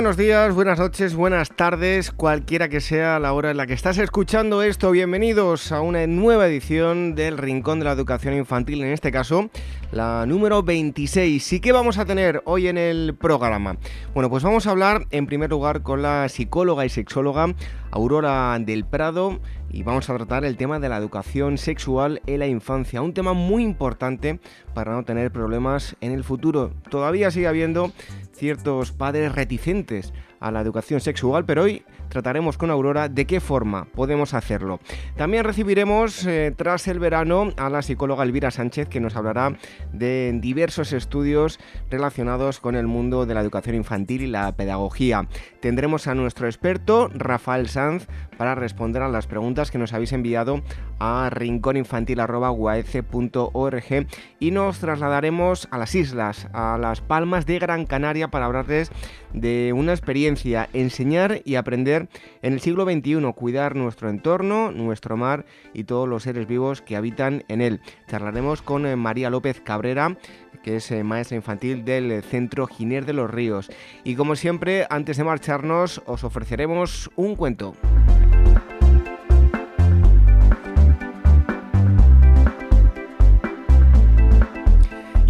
Buenos días, buenas noches, buenas tardes, cualquiera que sea la hora en la que estás escuchando esto. Bienvenidos a una nueva edición del Rincón de la Educación Infantil, en este caso la número 26. ¿Y qué vamos a tener hoy en el programa? Bueno, pues vamos a hablar en primer lugar con la psicóloga y sexóloga Aurora del Prado y vamos a tratar el tema de la educación sexual en la infancia, un tema muy importante para no tener problemas en el futuro. Todavía sigue habiendo ciertos padres reticentes a la educación sexual, pero hoy trataremos con Aurora de qué forma podemos hacerlo. También recibiremos eh, tras el verano a la psicóloga Elvira Sánchez que nos hablará de diversos estudios relacionados con el mundo de la educación infantil y la pedagogía. Tendremos a nuestro experto Rafael Sanz para responder a las preguntas que nos habéis enviado a rincóninfantil.org y nos trasladaremos a las islas, a las Palmas de Gran Canaria para hablarles de una experiencia, enseñar y aprender en el siglo XXI, cuidar nuestro entorno, nuestro mar y todos los seres vivos que habitan en él. Charlaremos con eh, María López Cabrera, que es eh, maestra infantil del Centro Giner de los Ríos. Y como siempre, antes de marcharnos, os ofreceremos un cuento.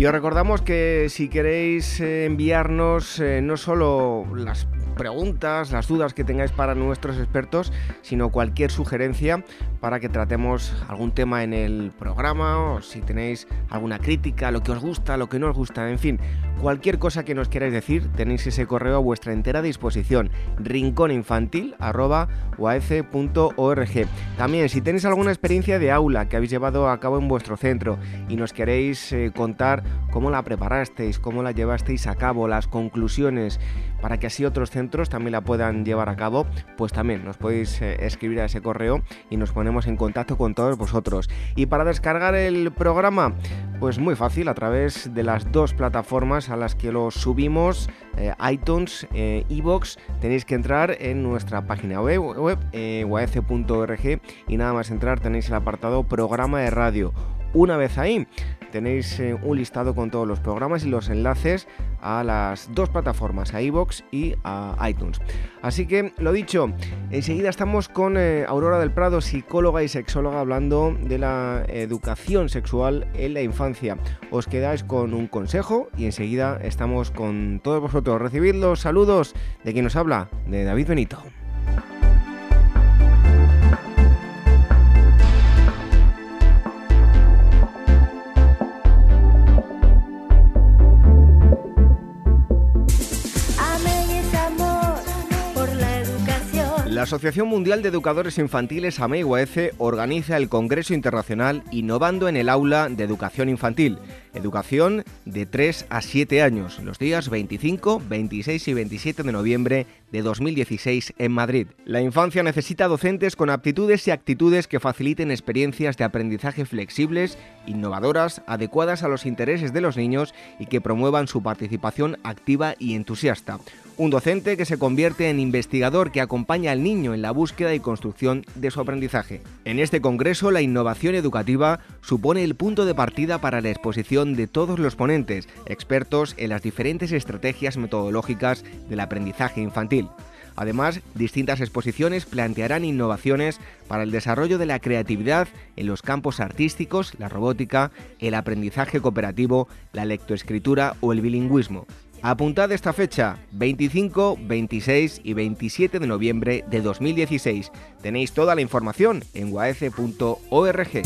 Y os recordamos que si queréis eh, enviarnos eh, no solo las preguntas, las dudas que tengáis para nuestros expertos, sino cualquier sugerencia para que tratemos algún tema en el programa o si tenéis alguna crítica, lo que os gusta, lo que no os gusta, en fin, cualquier cosa que nos queráis decir, tenéis ese correo a vuestra entera disposición, rincóninfantil.org. También, si tenéis alguna experiencia de aula que habéis llevado a cabo en vuestro centro y nos queréis eh, contar cómo la preparasteis, cómo la llevasteis a cabo, las conclusiones, para que así otros centros también la puedan llevar a cabo, pues también nos podéis eh, escribir a ese correo y nos ponemos en contacto con todos vosotros. Y para descargar el programa, pues muy fácil, a través de las dos plataformas a las que lo subimos, eh, iTunes, eh, Evox, tenéis que entrar en nuestra página web, web y nada más entrar tenéis el apartado programa de radio. Una vez ahí, tenéis eh, un listado con todos los programas y los enlaces a las dos plataformas, a iVoox y a iTunes. Así que, lo dicho, enseguida estamos con eh, Aurora del Prado, psicóloga y sexóloga, hablando de la educación sexual en la infancia. Os quedáis con un consejo y enseguida estamos con todos vosotros. Recibid los saludos de quien nos habla, de David Benito. La Asociación Mundial de Educadores Infantiles AMEIUAECE organiza el Congreso Internacional Innovando en el Aula de Educación Infantil, educación de 3 a 7 años, los días 25, 26 y 27 de noviembre de 2016 en Madrid. La infancia necesita docentes con aptitudes y actitudes que faciliten experiencias de aprendizaje flexibles, innovadoras, adecuadas a los intereses de los niños y que promuevan su participación activa y entusiasta. Un docente que se convierte en investigador que acompaña al niño en la búsqueda y construcción de su aprendizaje. En este congreso, la innovación educativa supone el punto de partida para la exposición de todos los ponentes, expertos en las diferentes estrategias metodológicas del aprendizaje infantil. Además, distintas exposiciones plantearán innovaciones para el desarrollo de la creatividad en los campos artísticos, la robótica, el aprendizaje cooperativo, la lectoescritura o el bilingüismo. Apuntad esta fecha, 25, 26 y 27 de noviembre de 2016. Tenéis toda la información en guaece.org.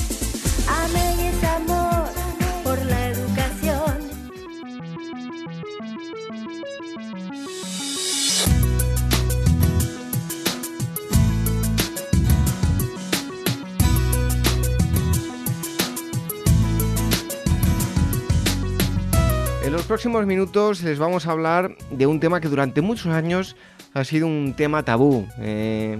los próximos minutos les vamos a hablar de un tema que durante muchos años ha sido un tema tabú. Eh,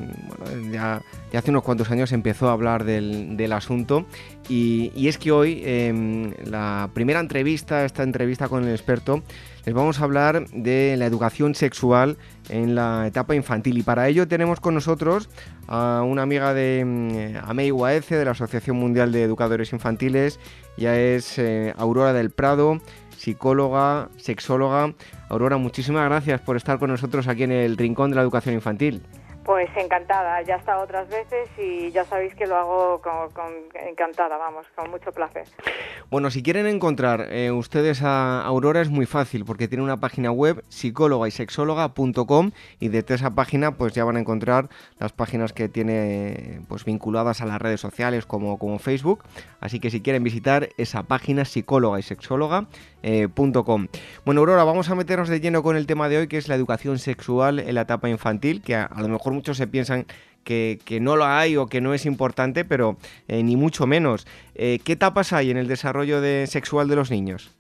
ya, hace unos cuantos años empezó a hablar del, asunto y, es que hoy, em, la primera entrevista, esta entrevista con el experto, les vamos a hablar de la educación sexual en la etapa infantil y para ello tenemos con nosotros a una amiga de em, AMEI de la Asociación Mundial de Educadores Infantiles, ya es eh, Aurora del Prado psicóloga, sexóloga. Aurora, muchísimas gracias por estar con nosotros aquí en el Rincón de la Educación Infantil. Pues encantada, ya he estado otras veces y ya sabéis que lo hago con, encantada, vamos, con mucho placer. Bueno, si quieren encontrar eh, ustedes a Aurora es muy fácil porque tiene una página web psicóloga y sexóloga.com y desde esa página pues ya van a encontrar las páginas que tiene pues vinculadas a las redes sociales como, como Facebook. Así que si quieren visitar esa página psicóloga y sexóloga.com. Eh, bueno, Aurora, vamos a meternos de lleno con el tema de hoy que es la educación sexual en la etapa infantil, que a lo mejor muchos se piensan que, no lo hay o que no es importante, pero eh, ni mucho menos. Eh, ¿Qué etapas hay en el desarrollo de, sexual de los niños?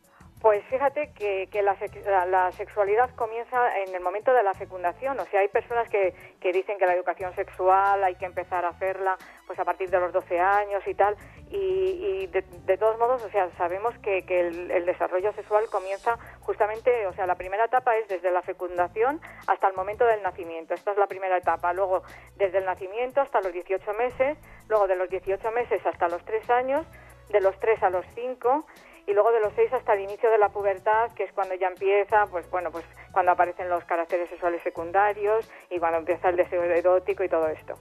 Pues fíjate que, la, sexualidad comienza en el momento de la fecundación. O sea, hay personas que, dicen que la educación sexual hay que empezar a hacerla pues a partir de los 12 años y tal. Y, de, todos modos, o sea, sabemos que, el, desarrollo sexual comienza justamente, o sea, la primera etapa es desde la fecundación hasta el momento del nacimiento. Esta es la primera etapa. Luego, desde el nacimiento hasta los 18 meses, luego de los 18 meses hasta los 3 años, de los 3 a los 5 y luego de los seis hasta el inicio de la pubertad, que es cuando ya empieza, pues bueno, pues cuando aparecen los caracteres sexuales secundarios y cuando empieza el deseo erótico y todo esto.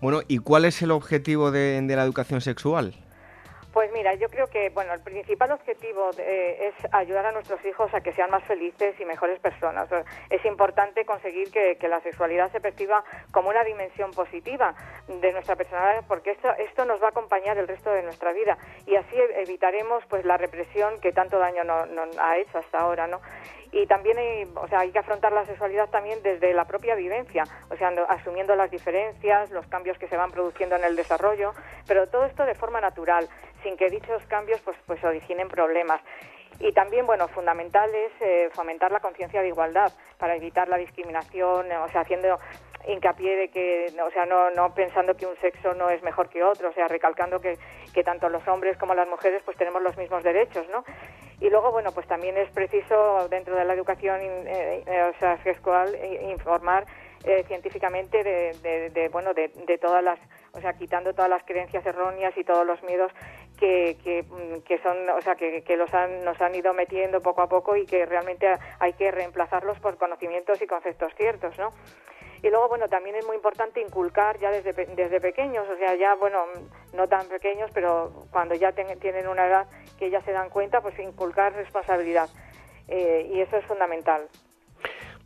Bueno, ¿y cuál es el objetivo de la educación sexual? Pues mira, yo creo que bueno, el principal objetivo es ayudar a nuestros hijos a que sean más felices y mejores personas. Es importante conseguir que, la sexualidad se perciba como una dimensión positiva de nuestra personalidad, porque esto, esto nos va a acompañar el resto de nuestra vida y así evitaremos pues la represión que tanto daño nos ha hecho hasta ahora, ¿no? y también hay, o sea, hay que afrontar la sexualidad también desde la propia vivencia, o sea, asumiendo las diferencias, los cambios que se van produciendo en el desarrollo, pero todo esto de forma natural, sin que dichos cambios pues, pues originen problemas. Y también, bueno, fundamental es eh, fomentar la conciencia de igualdad para evitar la discriminación, o sea, haciendo hincapié de que, o sea, no, no pensando que un sexo no es mejor que otro, o sea, recalcando que, que tanto los hombres como las mujeres pues tenemos los mismos derechos, ¿no? Y luego, bueno, pues también es preciso dentro de la educación eh, eh, o sea, sexual informar eh, científicamente de, de, bueno, de, de, todas las, o sea, quitando todas las creencias erróneas y todos los miedos que, mm, que son, o sea, que, los han, nos han ido metiendo poco a poco y que realmente hay que reemplazarlos por conocimientos y conceptos ciertos, ¿no? Y luego, bueno, también es muy importante inculcar ya desde, desde pequeños, o sea, ya, bueno, no tan pequeños, pero cuando ya tienen una edad que ya se dan cuenta, pues inculcar responsabilidad. Eh, y eso es fundamental.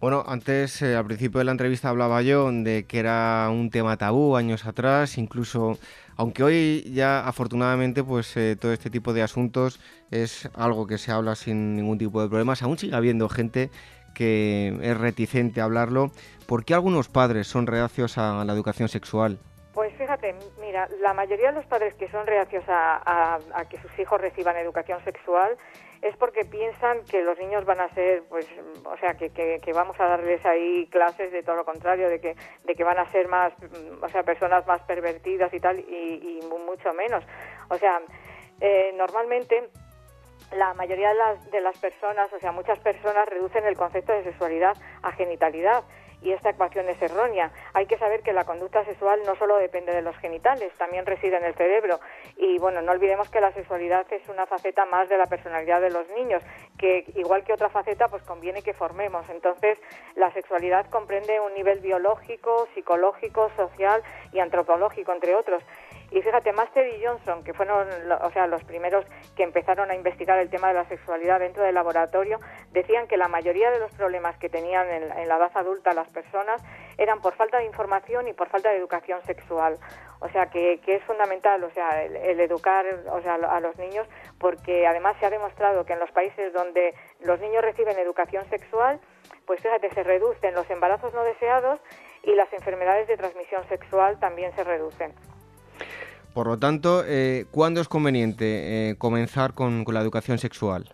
Bueno, antes, eh, al principio de la entrevista hablaba yo de que era un tema tabú años atrás, incluso, aunque hoy ya afortunadamente pues eh, todo este tipo de asuntos es algo que se habla sin ningún tipo de problemas, aún sigue habiendo gente que es reticente a hablarlo. ¿Por qué algunos padres son reacios a la educación sexual? Pues fíjate, mira, la mayoría de los padres que son reacios a, que sus hijos reciban educación sexual es porque piensan que los niños van a ser, pues, o sea, que, que, vamos a darles ahí clases de todo lo contrario, de que, de que van a ser más, o sea, personas más pervertidas y tal, y, mucho menos. O sea, eh, normalmente la mayoría de las, de las personas, o sea, muchas personas reducen el concepto de sexualidad a genitalidad y esta ecuación es errónea. Hay que saber que la conducta sexual no solo depende de los genitales, también reside en el cerebro. Y bueno, no olvidemos que la sexualidad es una faceta más de la personalidad de los niños, que igual que otra faceta, pues conviene que formemos. Entonces, la sexualidad comprende un nivel biológico, psicológico, social y antropológico, entre otros. Y fíjate, Master y Johnson, que fueron o sea, los primeros que empezaron a investigar el tema de la sexualidad dentro del laboratorio, decían que la mayoría de los problemas que tenían en, la edad adulta las personas eran por falta de información y por falta de educación sexual. O sea, que, es fundamental o sea, el, educar a los niños, porque además se ha demostrado que en los países donde los niños reciben educación sexual, pues fíjate, se reducen los embarazos no deseados y las enfermedades de transmisión sexual también se reducen. Por lo tanto, eh, ¿cuándo es conveniente eh, comenzar con, la educación sexual?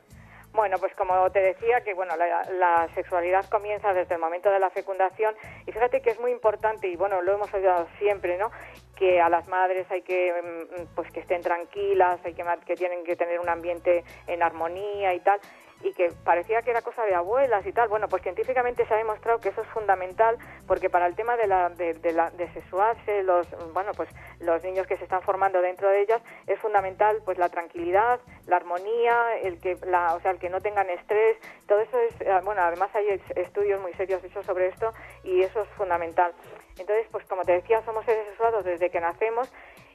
Bueno, pues como te decía, que bueno, la, sexualidad comienza desde el momento de la fecundación y fíjate que es muy importante y bueno, lo hemos oído siempre, ¿no? Que a las madres hay que mm, pues que estén tranquilas, hay que que tienen que tener un ambiente en armonía y tal y que parecía que era cosa de abuelas y tal. Bueno, pues científicamente se ha demostrado que eso es fundamental porque para el tema de, la, de, la, de sexuarse, los, bueno, pues los niños que se están formando dentro de ellas, es fundamental pues la tranquilidad, la armonía, el que, la, o sea, el que no tengan estrés, todo eso es, eh, bueno, además hay estudios muy serios hechos sobre esto y eso es fundamental. Entonces, pues como te decía, somos seres sexuados desde que nacemos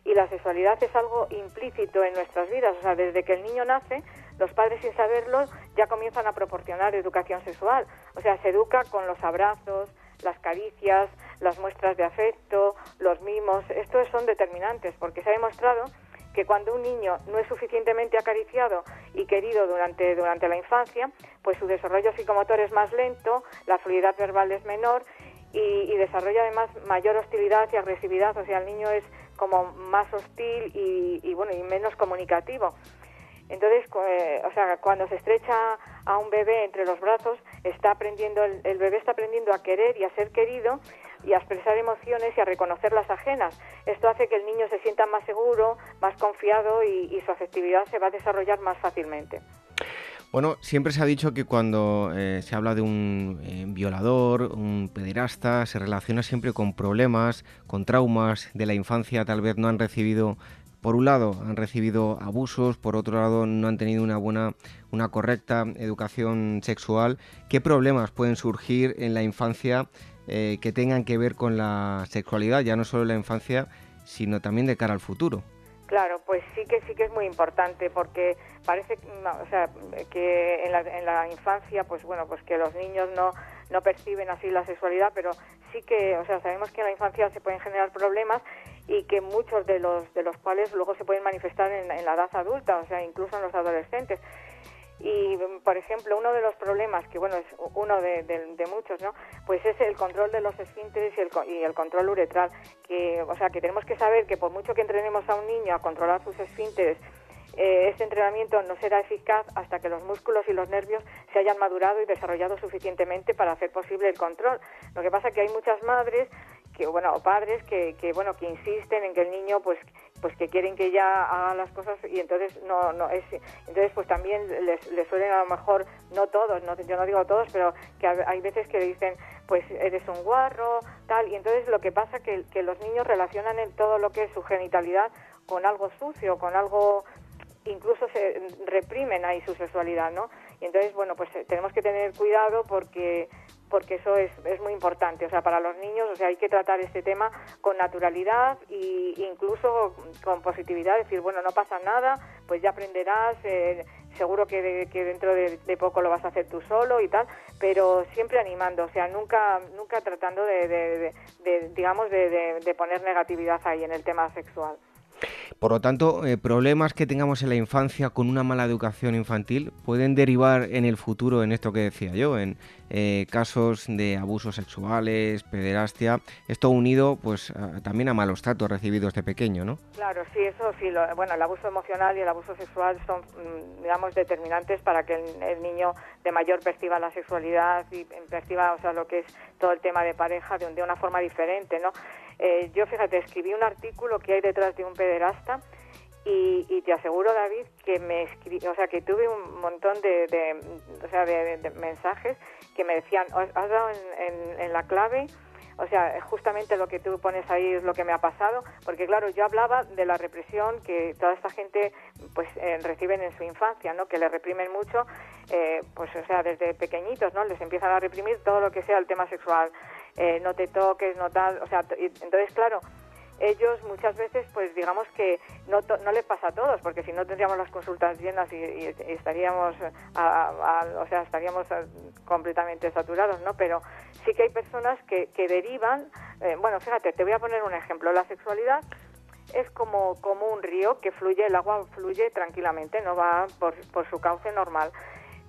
y la sexualidad es algo implícito en nuestras vidas, o sea, desde que el niño nace, los padres sin saberlo ya comienzan a proporcionar educación sexual, o sea, se educa con los abrazos, las caricias, las muestras de afecto, los mimos, estos son determinantes porque se ha demostrado que cuando un niño no es suficientemente acariciado y querido durante, durante la infancia, pues su desarrollo psicomotor es más lento, la fluidez verbal es menor y, desarrolla además mayor hostilidad y agresividad, o sea, el niño es como más hostil y, bueno y menos comunicativo. Entonces, eh, o sea, cuando se estrecha a un bebé entre los brazos, está aprendiendo el, bebé está aprendiendo a querer y a ser querido y a expresar emociones y a reconocer las ajenas. Esto hace que el niño se sienta más seguro, más confiado y, su afectividad se va a desarrollar más fácilmente. Bueno, siempre se ha dicho que cuando eh, se habla de un eh, violador, un pederasta, se relaciona siempre con problemas, con traumas de la infancia, tal vez no han recibido por un lado han recibido abusos, por otro lado no han tenido una buena, una correcta educación sexual. ¿Qué problemas pueden surgir en la infancia eh, que tengan que ver con la sexualidad, ya no solo en la infancia, sino también de cara al futuro? Claro, pues sí que sí que es muy importante porque parece, que en la, en la infancia, pues bueno, pues que los niños no no perciben así la sexualidad, pero sí que, o sea, sabemos que en la infancia se pueden generar problemas y que muchos de los de los cuales luego se pueden manifestar en, en la edad adulta, o sea, incluso en los adolescentes. Y, por ejemplo, uno de los problemas, que bueno, es uno de, muchos, ¿no? Pues es el control de los esfínteres y el, y el control uretral. Que, o sea, que tenemos que saber que por mucho que entrenemos a un niño a controlar sus esfínteres, eh, este entrenamiento no será eficaz hasta que los músculos y los nervios se hayan madurado y desarrollado suficientemente para hacer posible el control. Lo que pasa es que hay muchas madres que bueno o padres que, que bueno que insisten en que el niño pues pues que quieren que ya haga las cosas y entonces no no es entonces pues también les, suelen a lo mejor no todos no yo no digo todos pero que hay veces que dicen pues eres un guarro tal y entonces lo que pasa que que los niños relacionan en todo lo que es su genitalidad con algo sucio con algo incluso se reprimen ahí su sexualidad no y entonces bueno pues eh, tenemos que tener cuidado porque porque eso es, es muy importante. O sea, para los niños, o sea, hay que tratar este tema con naturalidad e incluso con positividad, decir, bueno, no pasa nada, pues ya aprenderás, eh, seguro que, que dentro de, poco lo vas a hacer tú solo y tal, pero siempre animando, o sea, nunca, nunca tratando de, de digamos, de poner negatividad ahí en el tema sexual. Por lo tanto, eh, problemas que tengamos en la infancia con una mala educación infantil pueden derivar en el futuro en esto que decía yo, en eh, casos de abusos sexuales, pederastia, esto unido pues también a malos tratos recibidos de pequeño, ¿no? Claro, sí, eso sí, bueno, el abuso emocional y el abuso sexual son, mm, digamos, determinantes para que el, niño de mayor perciba la sexualidad y perciba, o sea, lo que es todo el tema de pareja de, de una forma diferente, ¿no? Eh, yo, fíjate, escribí un artículo que hay detrás de un pederasta y, te aseguro, David, que me escribí, o sea, que tuve un montón de, o sea, de, mensajes que me decían, has dado en, la clave, o sea, justamente lo que tú pones ahí es lo que me ha pasado, porque claro, yo hablaba de la represión que toda esta gente pues eh, reciben en su infancia, ¿no? Que le reprimen mucho, eh, pues o sea, desde pequeñitos, ¿no? Les empiezan a reprimir todo lo que sea el tema sexual. Eh, no te toques, no tal, o sea, entonces claro, ellos muchas veces pues digamos que no, no les pasa a todos porque si no tendríamos las consultas llenas y, estaríamos o sea estaríamos eh, completamente saturados no pero sí que hay personas que, que derivan eh, bueno fíjate te voy a poner un ejemplo la sexualidad es como como un río que fluye el agua fluye tranquilamente no va por, por su cauce normal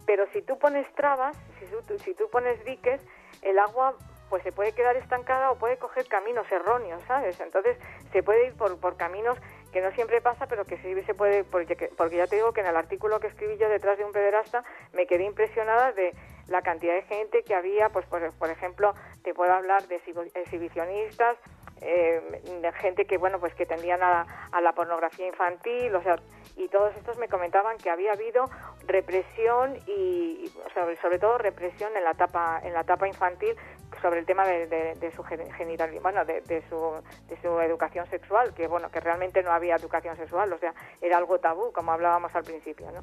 pero si tú pones trabas si, si tú pones diques el agua pues se puede quedar estancada o puede coger caminos erróneos, ¿sabes? Entonces se puede ir por, por caminos que no siempre pasa, pero que sí se puede, porque, porque ya te digo que en el artículo que escribí yo detrás de un pederasta me quedé impresionada de la cantidad de gente que había, pues por, por ejemplo, te puedo hablar de exhibicionistas, eh, de gente que bueno pues que tendían a, la pornografía infantil o sea y todos estos me comentaban que había habido represión y, sobre, sobre todo represión en la etapa en la etapa infantil sobre el tema de, su genital bueno de, su, de su educación sexual que bueno que realmente no había educación sexual o sea era algo tabú como hablábamos al principio no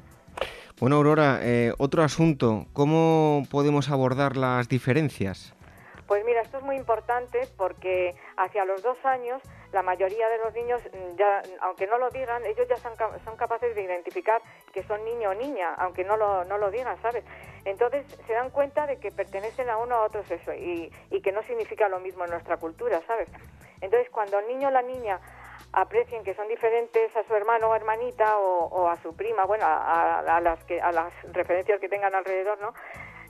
bueno Aurora eh, otro asunto cómo podemos abordar las diferencias pues mira, esto es muy importante porque hacia los dos años la mayoría de los niños, mm, ya, aunque no lo digan, ellos ya son, son capaces de identificar que son niño o niña, aunque no lo, no lo digan, ¿sabes? Entonces se dan cuenta de que pertenecen a uno o a otro sexo y, y que no significa lo mismo en nuestra cultura, ¿sabes? Entonces cuando el niño o la niña aprecien que son diferentes a su hermano o hermanita o, a su prima, bueno, a, las que, a las referencias que tengan alrededor, ¿no?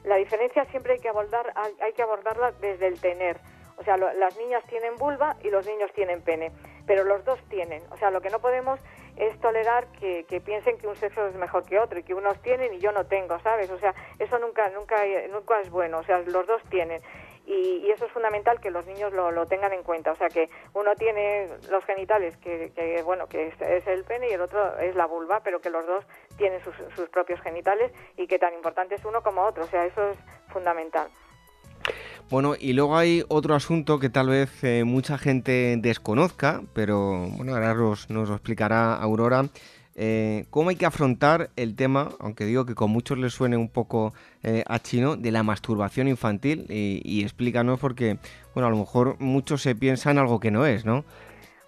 La diferencia siempre hay que abordar, hay que abordarla desde el tener. O sea, las niñas tienen vulva y los niños tienen pene, pero los dos tienen. O sea, lo que no podemos es tolerar que, piensen que un sexo es mejor que otro y que unos tienen y yo no tengo, ¿sabes? O sea, eso nunca, nunca, nunca es bueno. O sea, los dos tienen y, eso es fundamental que los niños lo, tengan en cuenta. O sea, que uno tiene los genitales, que, bueno, que es, el pene y el otro es la vulva, pero que los dos tienen sus, sus propios genitales y que tan importante es uno como otro. O sea, eso es fundamental. Bueno, y luego hay otro asunto que tal vez eh, mucha gente desconozca, pero bueno, ahora nos, lo explicará Aurora, eh, ¿Cómo hay que afrontar el tema, aunque digo que con muchos les suene un poco eh, a chino, de la masturbación infantil? Y, y, explícanos porque, bueno, a lo mejor muchos se piensan algo que no es, ¿no?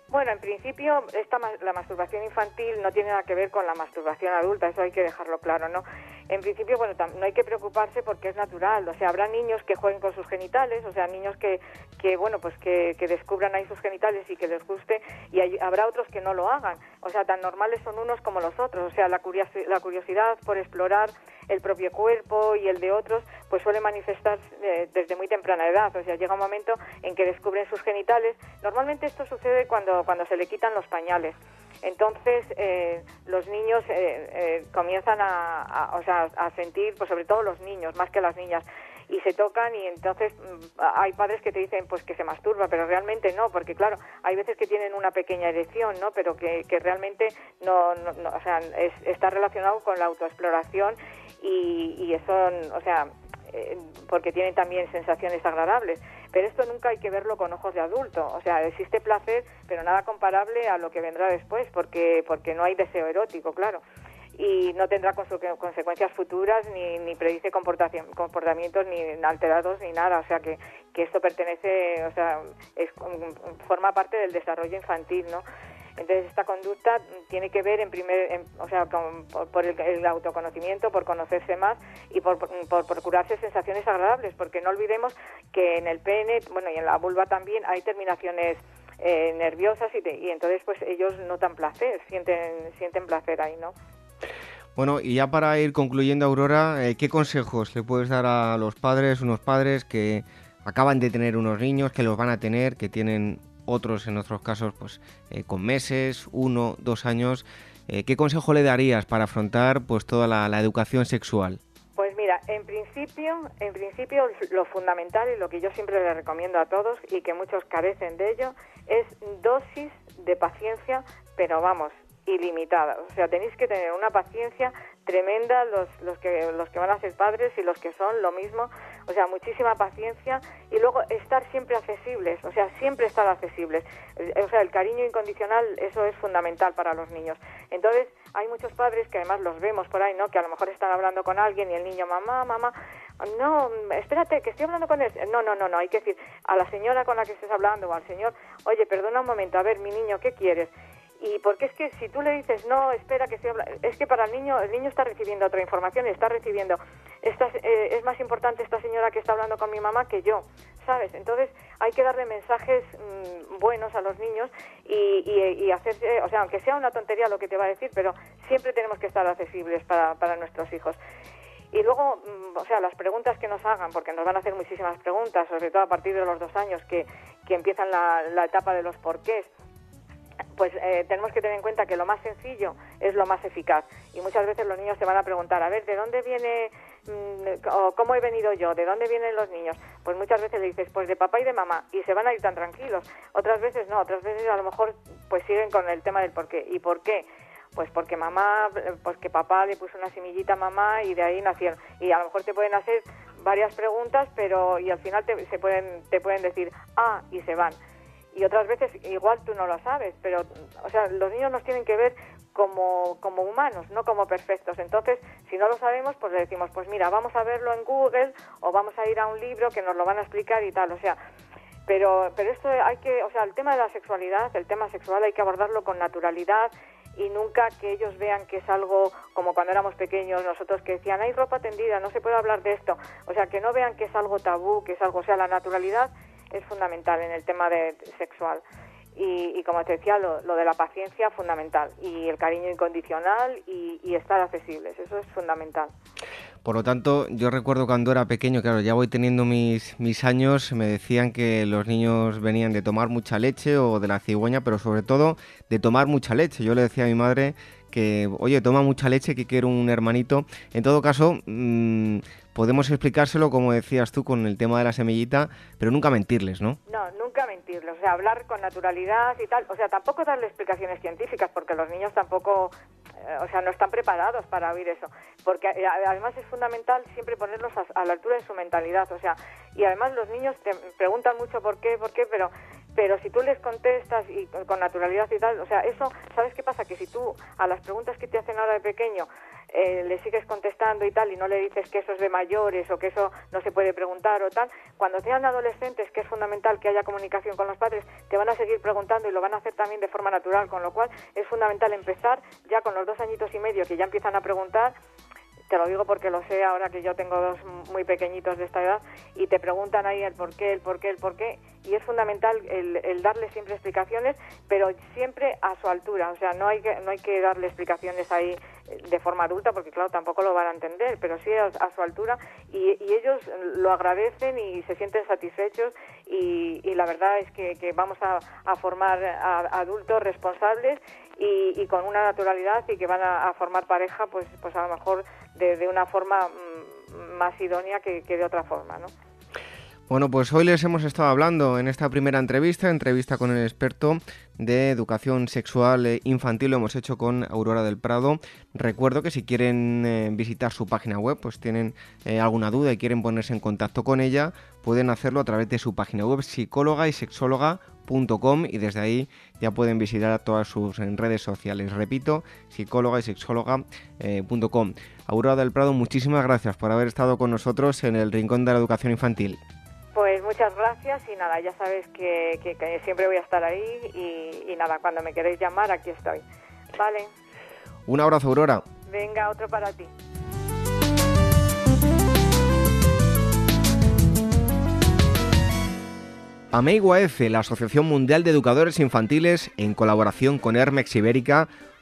Bueno, en principio esta, la masturbación infantil no tiene nada que ver con la masturbación adulta, eso hay que dejarlo claro, ¿no? En principio, bueno, no hay que preocuparse porque es natural, o sea, habrá niños que jueguen con sus genitales, o sea, niños que, que bueno, pues que, descubran ahí sus genitales y que les guste, y habrá otros que no lo hagan, o sea, tan normales son unos como los otros, o sea, la, la curiosidad por explorar el propio cuerpo y el de otros, pues suele manifestarse eh, desde muy temprana edad, o sea, llega un momento en que descubren sus genitales, normalmente esto sucede cuando, cuando se le quitan los pañales, entonces, eh, los niños eh, eh, comienzan a, o sea, a sentir, pues sobre todo los niños, más que las niñas, y se tocan y entonces mm, hay padres que te dicen pues que se masturba, pero realmente no, porque claro, hay veces que tienen una pequeña erección, ¿no? Pero que, que realmente no, no, o sea, está relacionado con la autoexploración y, y eso, o sea, porque tienen también sensaciones agradables. Pero esto nunca hay que verlo con ojos de adulto. O sea, existe placer, pero nada comparable a lo que vendrá después, porque, porque no hay deseo erótico, claro. Y no tendrá consecuencias futuras ni, ni predice comportamientos ni alterados ni nada. O sea, que, que esto pertenece, o sea, es, forma parte del desarrollo infantil, ¿no? Entonces esta conducta tiene que ver en primer, o sea, por, el, autoconocimiento, por conocerse más y por, procurarse sensaciones agradables, porque no olvidemos que en el pene, bueno, y en la vulva también hay terminaciones eh, nerviosas y, y entonces pues ellos notan placer, sienten sienten placer ahí, ¿no? Bueno, y ya para ir concluyendo, Aurora, eh, ¿qué consejos le puedes dar a los padres, unos padres que acaban de tener unos niños, que los van a tener, que tienen otros en otros casos pues eh, con meses, uno, dos años. Eh, ¿Qué consejo le darías para afrontar pues toda la, educación sexual? Pues mira, en principio, en principio lo fundamental y lo que yo siempre le recomiendo a todos y que muchos carecen de ello es dosis de paciencia, pero vamos, ilimitada. O sea, tenéis que tener una paciencia tremenda los, los, que, los que van a ser padres y los que son lo mismo. O sea, muchísima paciencia y luego estar siempre accesibles, o sea, siempre estar accesibles. Eh, o sea, el cariño incondicional, eso es fundamental para los niños. Entonces, hay muchos padres que además los vemos por ahí, ¿no? Que a lo mejor están hablando con alguien y el niño, mamá, mamá, no, espérate, que estoy hablando con él. No, no, no, no, hay que decir a la señora con la que estés hablando o al señor, oye, perdona un momento, a ver, mi niño, ¿qué quieres? Y porque es que si tú le dices no espera que se habla es que para el niño el niño está recibiendo otra información está recibiendo esta, eh, es más importante esta señora que está hablando con mi mamá que yo sabes entonces hay que darle mensajes mm, buenos a los niños y, y, hacerse o sea aunque sea una tontería lo que te va a decir pero siempre tenemos que estar accesibles para, para nuestros hijos. Y luego, mm, o sea, las preguntas que nos hagan, porque nos van a hacer muchísimas preguntas, sobre todo a partir de los dos años, que, que empiezan la, la etapa de los porqués pues eh, tenemos que tener en cuenta que lo más sencillo es lo más eficaz. Y muchas veces los niños te van a preguntar, a ver, ¿de dónde viene mm, o cómo he venido yo? ¿De dónde vienen los niños? Pues muchas veces le dices, pues de papá y de mamá, y se van a ir tan tranquilos. Otras veces no, otras veces a lo mejor pues siguen con el tema del por qué. ¿Y por qué? Pues porque mamá, pues que papá le puso una semillita a mamá y de ahí nacieron. Y a lo mejor te pueden hacer varias preguntas, pero y al final te, se pueden, te pueden decir ah y se van y otras veces igual tú no lo sabes, pero, o sea, los niños nos tienen que ver como, como humanos, no como perfectos. Entonces, si no lo sabemos, pues le decimos, pues mira, vamos a verlo en Google o vamos a ir a un libro que nos lo van a explicar y tal. O sea, pero, pero esto hay que, o sea, el tema de la sexualidad, el tema sexual hay que abordarlo con naturalidad y nunca que ellos vean que es algo como cuando éramos pequeños, nosotros que decían, hay ropa tendida, no se puede hablar de esto. O sea, que no vean que es algo tabú, que es algo, o sea, la naturalidad es fundamental en el tema de sexual. Y, como te decía, lo, de la paciencia fundamental y el cariño incondicional y, y, estar accesibles, eso es fundamental. Por lo tanto, yo recuerdo cuando era pequeño, claro, ya voy teniendo mis, mis años, me decían que los niños venían de tomar mucha leche o de la cigüeña, pero sobre todo de tomar mucha leche. Yo le decía a mi madre que, oye, toma mucha leche, que quiero un hermanito. En todo caso, mmm, podemos explicárselo, como decías tú, con el tema de la semillita, pero nunca mentirles, ¿no? No, nunca mentirles, o sea, hablar con naturalidad y tal, o sea, tampoco darle explicaciones científicas, porque los niños tampoco, eh, o sea, no están preparados para oír eso, porque eh, además es fundamental siempre ponerlos a, la altura de su mentalidad, o sea, y además los niños te preguntan mucho por qué, por qué, pero pero si tú les contestas y con naturalidad y tal, o sea, eso, ¿sabes qué pasa? Que si tú a las preguntas que te hacen ahora de pequeño eh, le sigues contestando y tal y no le dices que eso es de mayores o que eso no se puede preguntar o tal, cuando sean adolescentes, que es fundamental que haya comunicación con los padres, te van a seguir preguntando y lo van a hacer también de forma natural, con lo cual es fundamental empezar ya con los dos añitos y medio que ya empiezan a preguntar te lo digo porque lo sé ahora que yo tengo dos muy pequeñitos de esta edad y te preguntan ahí el por qué, el por qué, el por qué y es fundamental el, el darle siempre explicaciones, pero siempre a su altura, o sea, no hay que, no hay que darle explicaciones ahí de forma adulta porque claro, tampoco lo van a entender, pero sí a, su altura y, ellos lo agradecen y se sienten satisfechos y, la verdad es que, vamos a, formar adultos responsables y, con una naturalidad y que van a, formar pareja, pues, pues a lo mejor de, una forma mm, más idónea que, que de otra forma, ¿no? Bueno, pues hoy les hemos estado hablando en esta primera entrevista, entrevista con el experto de educación sexual e infantil, lo hemos hecho con Aurora del Prado. Recuerdo que si quieren eh, visitar su página web, pues tienen eh, alguna duda y quieren ponerse en contacto con ella, pueden hacerlo a través de su página web psicóloga y sexóloga.com y desde ahí ya pueden visitar todas sus redes sociales. Repito, psicóloga y sexóloga.com. Eh, Aurora del Prado, muchísimas gracias por haber estado con nosotros en el Rincón de la Educación Infantil. Pues muchas gracias y nada, ya sabes que, siempre voy a estar ahí y, y, nada, cuando me queréis llamar aquí estoy. Vale. Un abrazo, Aurora. Venga, otro para ti. Ameigua F, la Asociación Mundial de Educadores Infantiles, en colaboración con Hermex Ibérica,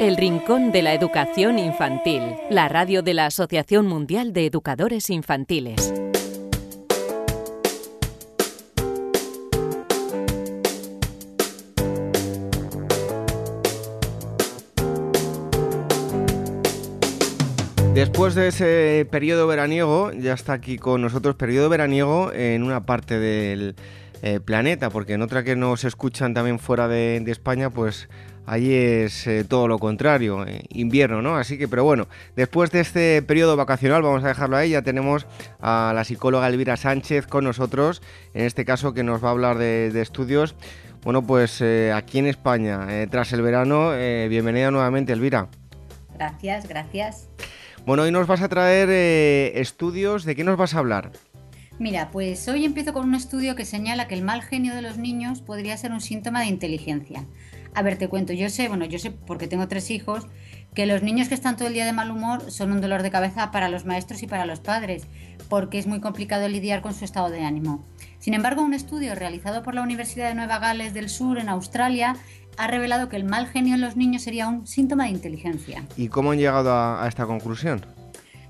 El Rincón de la Educación Infantil, la radio de la Asociación Mundial de Educadores Infantiles. Después de ese periodo veraniego, ya está aquí con nosotros periodo veraniego en una parte del eh, planeta, porque en otra que nos escuchan también fuera de, de España, pues Allí es eh, todo lo contrario, eh, invierno, ¿no? Así que, pero bueno, después de este periodo vacacional, vamos a dejarlo ahí, ya tenemos a la psicóloga Elvira Sánchez con nosotros, en este caso que nos va a hablar de, estudios Bueno, pues eh, aquí en España, tras el verano, bienvenida nuevamente, Elvira. Gracias, gracias. Bueno, hoy nos vas a traer estudios, ¿de qué nos vas a hablar? Mira, pues hoy empiezo con un estudio que señala que el mal genio de los niños podría ser un síntoma de inteligencia. A ver, te cuento, yo sé, bueno, yo sé porque tengo tres hijos, que los niños que están todo el día de mal humor son un dolor de cabeza para los maestros y para los padres, porque es muy complicado lidiar con su estado de ánimo. Sin embargo, un estudio realizado por la Universidad de Nueva Gales del Sur en Australia ha revelado que el mal genio en los niños sería un síntoma de inteligencia. ¿Y cómo han llegado a, esta conclusión?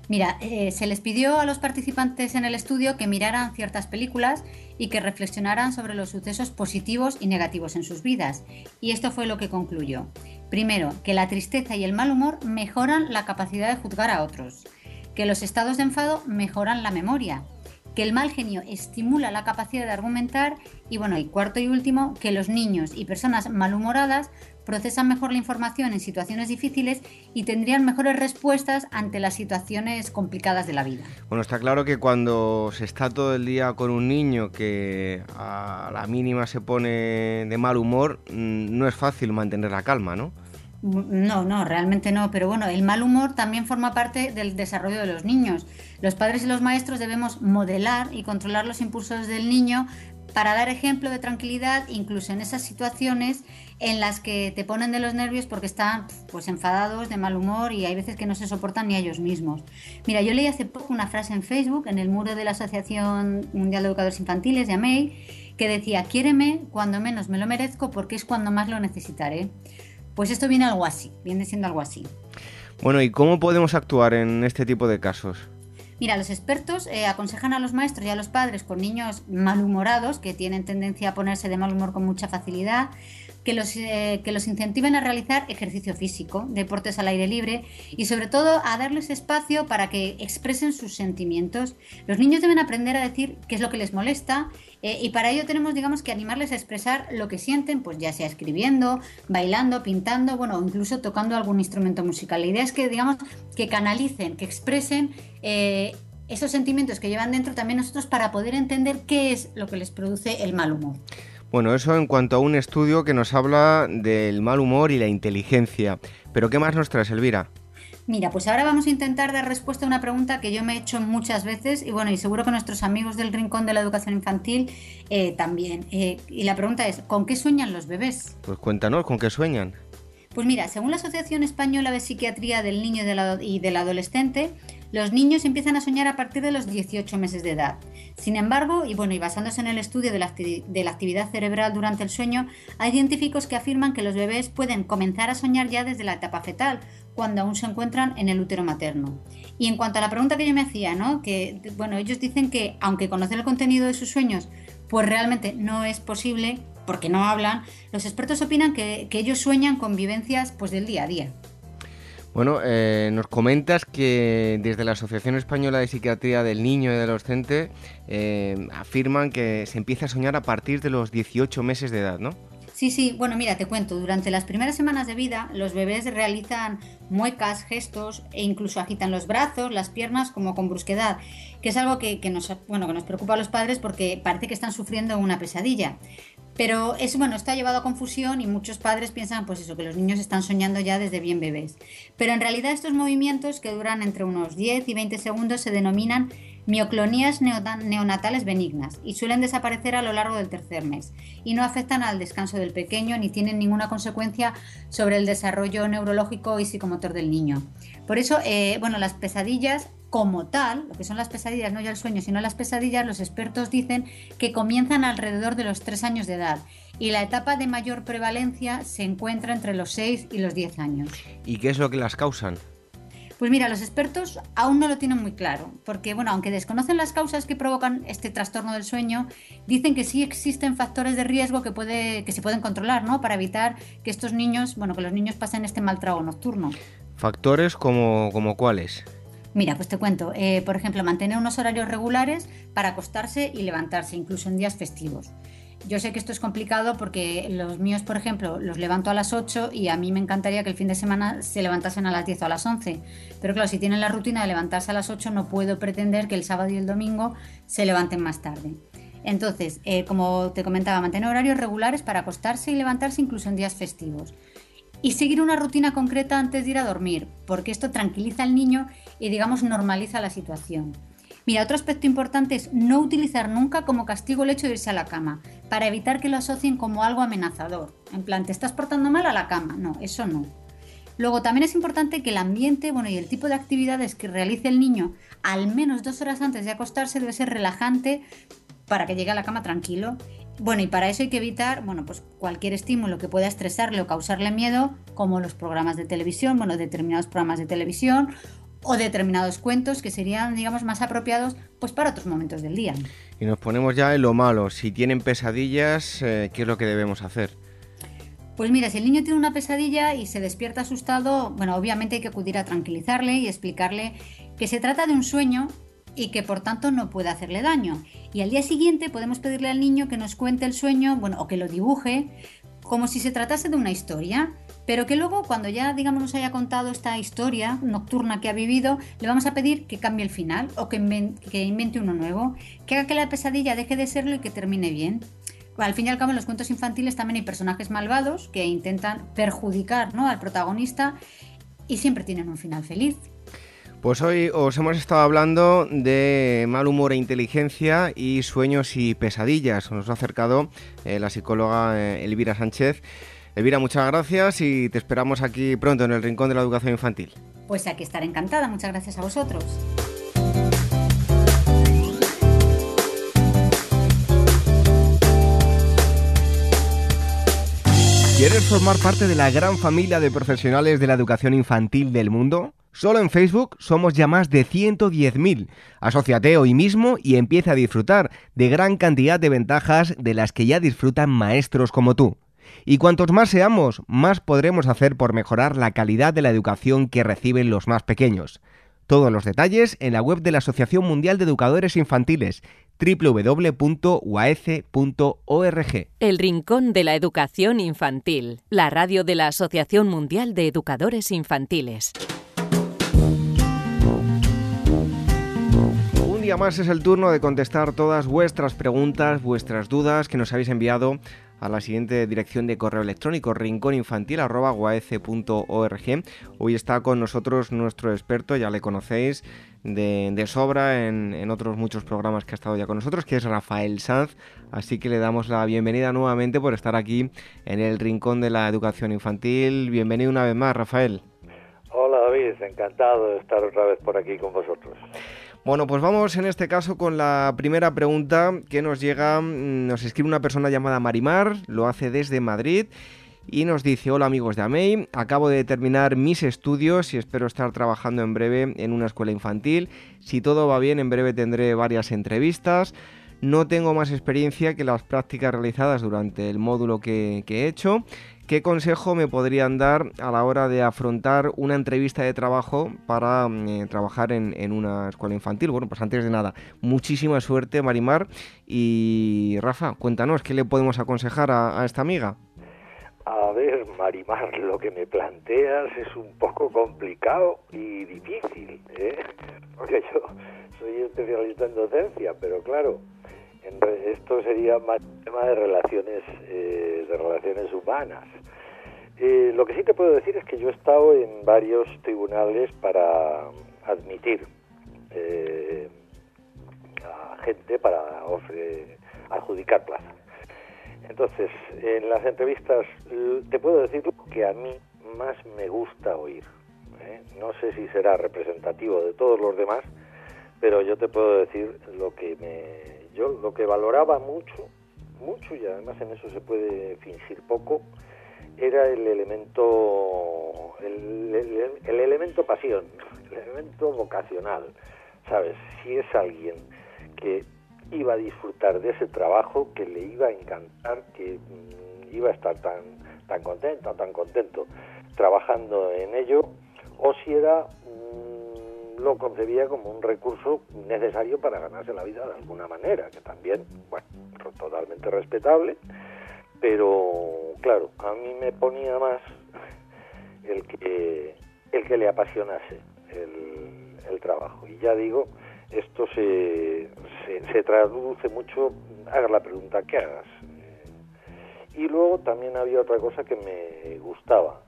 Mira, eh, se les pidió a los participantes en el estudio que miraran ciertas películas y que reflexionaran sobre los sucesos positivos y negativos en sus vidas. Y esto fue lo que concluyó. Primero, que la tristeza y el mal humor mejoran la capacidad de juzgar a otros, que los estados de enfado mejoran la memoria, que el mal genio estimula la capacidad de argumentar y bueno, y cuarto y último, que los niños y personas malhumoradas procesan mejor la información en situaciones difíciles y tendrían mejores respuestas ante las situaciones complicadas de la vida. Bueno, está claro que cuando se está todo el día con un niño que a la mínima se pone de mal humor, mm, no es fácil mantener la calma, ¿no? No, no, realmente no. Pero bueno, el mal humor también forma parte del desarrollo de los niños. Los padres y los maestros debemos modelar y controlar los impulsos del niño para dar ejemplo de tranquilidad, incluso en esas situaciones en las que te ponen de los nervios porque están pues enfadados, de mal humor y hay veces que no se soportan ni a ellos mismos. Mira, yo leí hace poco una frase en Facebook, en el muro de la Asociación Mundial de Educadores Infantiles, de AMEI, que decía, quiéreme cuando menos me lo merezco porque es cuando más lo necesitaré. Pues esto viene algo así, viene siendo algo así. Bueno, ¿y cómo podemos actuar en este tipo de casos? Mira, los expertos eh, aconsejan a los maestros y a los padres con niños malhumorados, que tienen tendencia a ponerse de mal humor con mucha facilidad, que los, eh, que los incentiven a realizar ejercicio físico, deportes al aire libre y sobre todo a darles espacio para que expresen sus sentimientos. Los niños deben aprender a decir qué es lo que les molesta eh, y para ello tenemos, digamos, que animarles a expresar lo que sienten, pues ya sea escribiendo, bailando, pintando, bueno, o incluso tocando algún instrumento musical. La idea es que, digamos, que canalicen, que expresen eh, esos sentimientos que llevan dentro también nosotros para poder entender qué es lo que les produce el mal humor. Bueno, eso en cuanto a un estudio que nos habla del mal humor y la inteligencia. Pero ¿qué más nos traes, Elvira? Mira, pues ahora vamos a intentar dar respuesta a una pregunta que yo me he hecho muchas veces y bueno, y seguro que nuestros amigos del Rincón de la Educación Infantil eh, también. Eh, y la pregunta es, ¿con qué sueñan los bebés? Pues cuéntanos, ¿con qué sueñan? Pues mira, según la Asociación Española de Psiquiatría del Niño y del Adolescente, los niños empiezan a soñar a partir de los 18 meses de edad. Sin embargo, y bueno, y basándose en el estudio de la, actividad cerebral durante el sueño, hay científicos que afirman que los bebés pueden comenzar a soñar ya desde la etapa fetal, cuando aún se encuentran en el útero materno. Y en cuanto a la pregunta que yo me hacía, ¿no? Que bueno, ellos dicen que aunque conocer el contenido de sus sueños, pues realmente no es posible porque no hablan, los expertos opinan que, que ellos sueñan con vivencias pues del día a día. Bueno, eh, nos comentas que desde la Asociación Española de Psiquiatría del Niño y del Adolescente eh, afirman que se empieza a soñar a partir de los 18 meses de edad, ¿no? Sí, sí, bueno, mira, te cuento, durante las primeras semanas de vida los bebés realizan muecas, gestos e incluso agitan los brazos, las piernas como con brusquedad, que es algo que, bueno, que nos preocupa a los padres porque parece que están sufriendo una pesadilla. Pero eso, bueno, está llevado a confusión y muchos padres piensan, pues eso, que los niños están soñando ya desde bien bebés. Pero en realidad estos movimientos, que duran entre unos 10 y 20 segundos, se denominan mioclonías neonatales benignas y suelen desaparecer a lo largo del tercer mes y no afectan al descanso del pequeño ni tienen ninguna consecuencia sobre el desarrollo neurológico y psicomotor del niño. Por eso, eh, bueno, las pesadillas como tal, lo que son las pesadillas, no ya el sueño, sino las pesadillas, los expertos dicen que comienzan alrededor de los 3 años de edad y la etapa de mayor prevalencia se encuentra entre los 6 y los 10 años. ¿Y qué es lo que las causan? Pues mira, los expertos aún no lo tienen muy claro, porque bueno, aunque desconocen las causas que provocan este trastorno del sueño, dicen que sí existen factores de riesgo que, puede, que se pueden controlar, ¿no? Para evitar que estos niños, bueno, que los niños pasen este mal trago nocturno. ¿Factores como, como cuáles? Mira, pues te cuento, eh, por ejemplo, mantener unos horarios regulares para acostarse y levantarse, incluso en días festivos. Yo sé que esto es complicado porque los míos, por ejemplo, los levanto a las 8 y a mí me encantaría que el fin de semana se levantasen a las 10 o a las 11. Pero claro, si tienen la rutina de levantarse a las 8 no puedo pretender que el sábado y el domingo se levanten más tarde. Entonces, eh, como te comentaba, mantener horarios regulares para acostarse y levantarse incluso en días festivos. Y seguir una rutina concreta antes de ir a dormir, porque esto tranquiliza al niño y, digamos, normaliza la situación. Mira, otro aspecto importante es no utilizar nunca como castigo el hecho de irse a la cama, para evitar que lo asocien como algo amenazador. En plan, te estás portando mal a la cama. No, eso no. Luego también es importante que el ambiente bueno, y el tipo de actividades que realice el niño al menos dos horas antes de acostarse debe ser relajante para que llegue a la cama tranquilo. Bueno, y para eso hay que evitar, bueno, pues cualquier estímulo que pueda estresarle o causarle miedo, como los programas de televisión, bueno, determinados programas de televisión o determinados cuentos que serían, digamos, más apropiados pues para otros momentos del día. Y nos ponemos ya en lo malo. Si tienen pesadillas, eh, ¿qué es lo que debemos hacer? Pues mira, si el niño tiene una pesadilla y se despierta asustado, bueno, obviamente hay que acudir a tranquilizarle y explicarle que se trata de un sueño y que por tanto no puede hacerle daño. Y al día siguiente podemos pedirle al niño que nos cuente el sueño, bueno, o que lo dibuje, como si se tratase de una historia pero que luego cuando ya digamos nos haya contado esta historia nocturna que ha vivido, le vamos a pedir que cambie el final o que, invente uno nuevo, que haga que la pesadilla deje de serlo y que termine bien. Al fin y al cabo en los cuentos infantiles también hay personajes malvados que intentan perjudicar ¿no? al protagonista y siempre tienen un final feliz. Pues hoy os hemos estado hablando de mal humor e inteligencia y sueños y pesadillas. Nos ha acercado eh, la psicóloga eh, Elvira Sánchez. Elvira, muchas gracias y te esperamos aquí pronto en el Rincón de la Educación Infantil. Pues aquí estaré encantada, muchas gracias a vosotros. ¿Quieres formar parte de la gran familia de profesionales de la educación infantil del mundo? Solo en Facebook somos ya más de 110.000. Asociate hoy mismo y empieza a disfrutar de gran cantidad de ventajas de las que ya disfrutan maestros como tú. Y cuantos más seamos, más podremos hacer por mejorar la calidad de la educación que reciben los más pequeños. Todos los detalles en la web de la Asociación Mundial de Educadores Infantiles www.uaece.org. El Rincón de la Educación Infantil, la radio de la Asociación Mundial de Educadores Infantiles. Día más es el turno de contestar todas vuestras preguntas, vuestras dudas que nos habéis enviado a la siguiente dirección de correo electrónico rincóninfantil.org. Hoy está con nosotros nuestro experto, ya le conocéis de, sobra en, otros muchos programas que ha estado ya con nosotros, que es Rafael Sanz. Así que le damos la bienvenida nuevamente por estar aquí en el Rincón de la Educación Infantil. Bienvenido una vez más, Rafael. Hola David, encantado de estar otra vez por aquí con vosotros. Bueno, pues vamos en este caso con la primera pregunta que nos llega, mm, nos escribe una persona llamada Marimar, lo hace desde Madrid y nos dice, hola amigos de AMEI, acabo de terminar mis estudios y espero estar trabajando en breve en una escuela infantil. Si todo va bien, en breve tendré varias entrevistas. No tengo más experiencia que las prácticas realizadas durante el módulo que, he hecho ¿Qué consejo me podrían dar a la hora de afrontar una entrevista de trabajo para mm, eh, trabajar en, una escuela infantil? Bueno, pues antes de nada, muchísima suerte, Marimar. Y Rafa, cuéntanos, ¿qué le podemos aconsejar a, esta amiga? A ver, Marimar, lo que me planteas es un poco complicado y difícil, ¿eh? porque yo soy especialista en docencia, pero claro, esto sería más tema de relaciones, eh, de relaciones humanas. Eh, lo que sí te puedo decir es que yo he estado en varios tribunales para admitir eh, a gente para adjudicar plazas. Entonces, en las entrevistas te puedo decir que a mí más me gusta oír. No sé si será representativo de todos los demás, pero yo te puedo decir lo que me yo lo que valoraba mucho, mucho, y además en eso se puede fingir poco, era el elemento, el, elemento pasión, el elemento vocacional, ¿sabes? Si es alguien que iba a disfrutar de ese trabajo, que le iba a encantar, que mm, iba a estar tan, tan contento, tan contento trabajando en ello, o si era lo concebía como un recurso necesario para ganarse la vida de alguna manera, que también, bueno, totalmente respetable, pero claro, a mí me ponía más el que, el que le apasionase el, trabajo. Y ya digo, esto se, se, traduce mucho hagas la pregunta que hagas. Y luego también había otra cosa que me gustaba,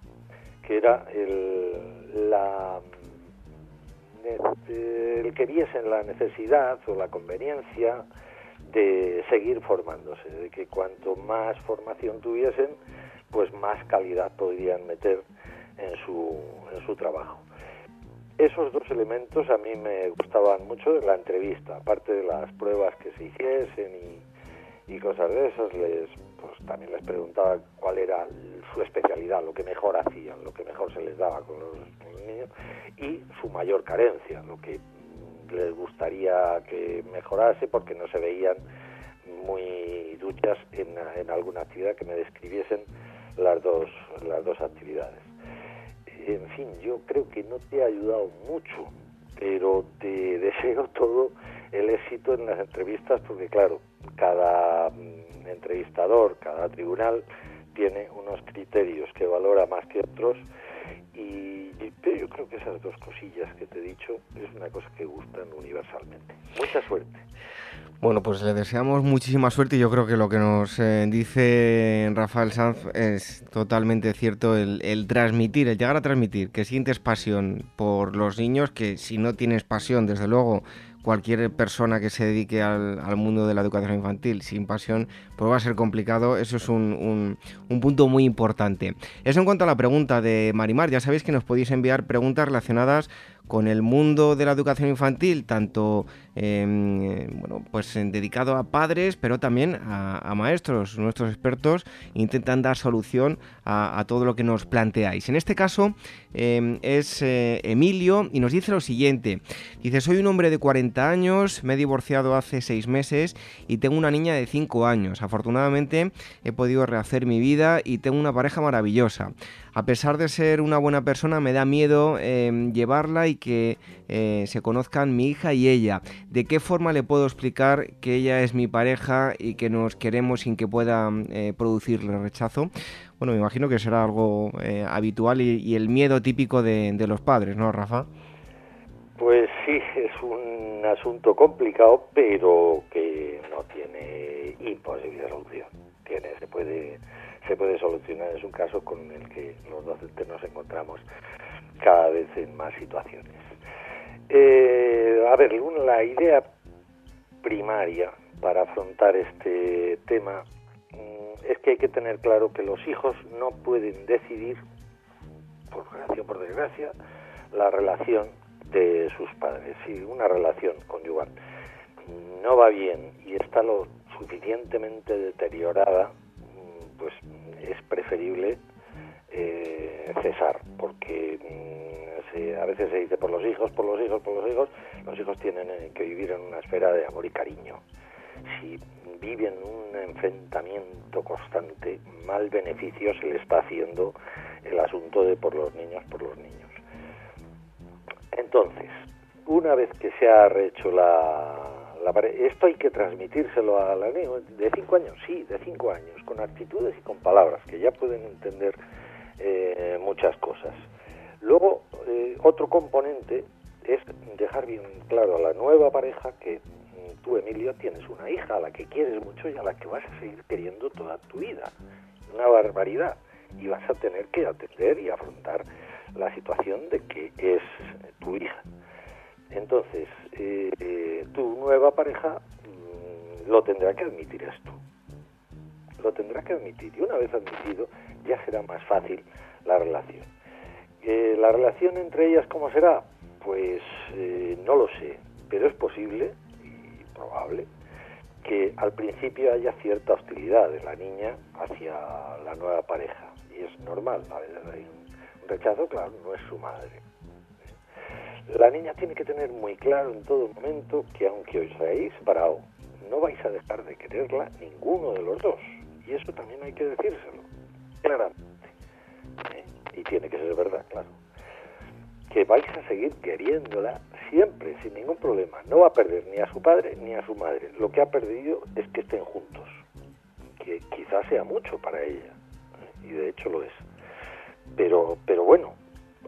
que era el, la, el que viesen la necesidad o la conveniencia de seguir formándose, de que cuanto más formación tuviesen, pues más calidad podrían meter en su, en su trabajo. Esos dos elementos a mí me gustaban mucho de la entrevista, aparte de las pruebas que se hiciesen y cosas de esas, les, pues también les preguntaba cuál era su especialidad, lo que mejor hacían, lo que mejor se les daba con los, niños y su mayor carencia, lo que les gustaría que mejorase porque no se veían muy duchas en, alguna actividad que me describiesen las dos, las dos actividades. En fin, yo creo que no te ha ayudado mucho, pero te deseo todo el éxito en las entrevistas porque claro, cada entrevistador, cada tribunal tiene unos criterios que valora más que otros y, yo creo que esas dos cosillas que te he dicho es una cosa que gustan universalmente. Mucha suerte. Bueno, pues le deseamos muchísima suerte y yo creo que lo que nos eh, dice Rafael Sanz es totalmente cierto, el, transmitir, el llegar a transmitir, que sientes pasión por los niños, que si no tienes pasión, desde luego, cualquier persona que se dedique al, mundo de la educación infantil sin pasión, pues va a ser complicado. Eso es un, un, punto muy importante. Eso en cuanto a la pregunta de Marimar. Ya sabéis que nos podéis enviar preguntas relacionadas con el mundo de la educación infantil, tanto em, bueno, pues dedicado a padres, pero también a, maestros. Nuestros expertos intentan dar solución a, todo lo que nos planteáis. En este caso em, es eh, Emilio y nos dice lo siguiente. Dice, soy un hombre de 40 años, me he divorciado hace 6 meses y tengo una niña de 5 años. Afortunadamente he podido rehacer mi vida y tengo una pareja maravillosa a pesar de ser una buena persona, me da miedo em, llevarla y que eh, se conozcan mi hija y ella. ¿De qué forma le puedo explicar que ella es mi pareja y que nos queremos sin que pueda eh, producirle rechazo? Bueno, me imagino que será algo eh, habitual y, el miedo típico de, de los padres, ¿no, Rafa? Pues sí, es un asunto complicado, pero que no tiene imposible solución. Tiene, se puede se puede solucionar. Es un caso con el que los docentes nos encontramos cada vez en más situaciones. Eh, a ver, la idea primaria para afrontar este tema mm, es que hay que tener claro que los hijos no pueden decidir, por gracia o por desgracia, la relación de sus padres. Si una relación conyugal no va bien y está lo suficientemente deteriorada, pues es preferible eh, cesar, porque mm, a veces se dice por los hijos, por los hijos, por los hijos, los hijos tienen eh, que vivir en una esfera de amor y cariño. Si viven un enfrentamiento constante, mal beneficio se le está haciendo el asunto de por los niños, por los niños. Entonces, una vez que se ha rehecho la, esto hay que transmitírselo a la niña de cinco años, sí, de cinco años, con actitudes y con palabras, que ya pueden entender eh, muchas cosas. Luego, eh, otro componente es dejar bien claro a la nueva pareja que mm, tú, Emilio, tienes una hija a la que quieres mucho y a la que vas a seguir queriendo toda tu vida. Una barbaridad. Y vas a tener que atender y afrontar la situación de que es tu hija. Entonces, eh, tu nueva pareja mm, lo tendrá que admitir esto. Lo tendrá que admitir. Y una vez admitido, ya será más fácil la relación. Eh, ¿La relación entre ellas cómo será? Pues eh, no lo sé, pero es posible y probable que al principio haya cierta hostilidad de la niña hacia la nueva pareja. Y es normal, hay un rechazo, claro, no es su madre la niña tiene que tener muy claro en todo momento que aunque os hayáis separado, no vais a dejar de quererla ninguno de los dos. Y eso también hay que decírselo, claramente. ¿Eh? Y tiene que ser verdad, claro. Que vais a seguir queriéndola siempre, sin ningún problema. No va a perder ni a su padre ni a su madre. Lo que ha perdido es que estén juntos. Que quizás sea mucho para ella. ¿eh? Y de hecho lo es. Pero, pero bueno,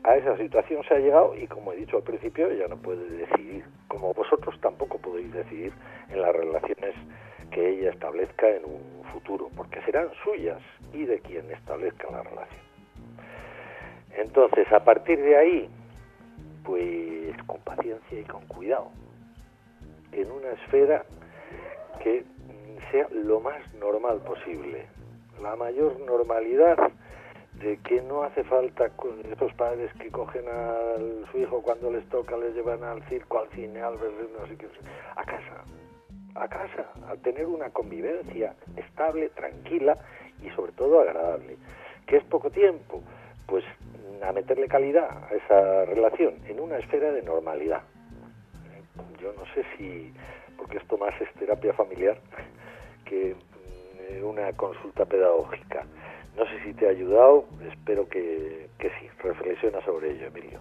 a esa situación se ha llegado y como he dicho al principio, ella no puede decidir, como vosotros tampoco podéis decidir en las relaciones que ella establezca en un futuro, porque serán suyas y de quien establezca la relación. Entonces, a partir de ahí, pues con paciencia y con cuidado, en una esfera que sea lo más normal posible, la mayor normalidad de que no hace falta con esos padres que cogen a su hijo cuando les toca, les llevan al circo, al cine, al ver, no sé qué, a casa, a casa, a tener una convivencia estable, tranquila y sobre todo agradable. ¿Que es poco tiempo? Pues a meterle calidad a esa relación en una esfera de normalidad. Yo no sé si, porque esto más es terapia familiar que mm, una consulta pedagógica. No sé si te ha ayudado, espero que, que sí. Reflexiona sobre ello, Emilio.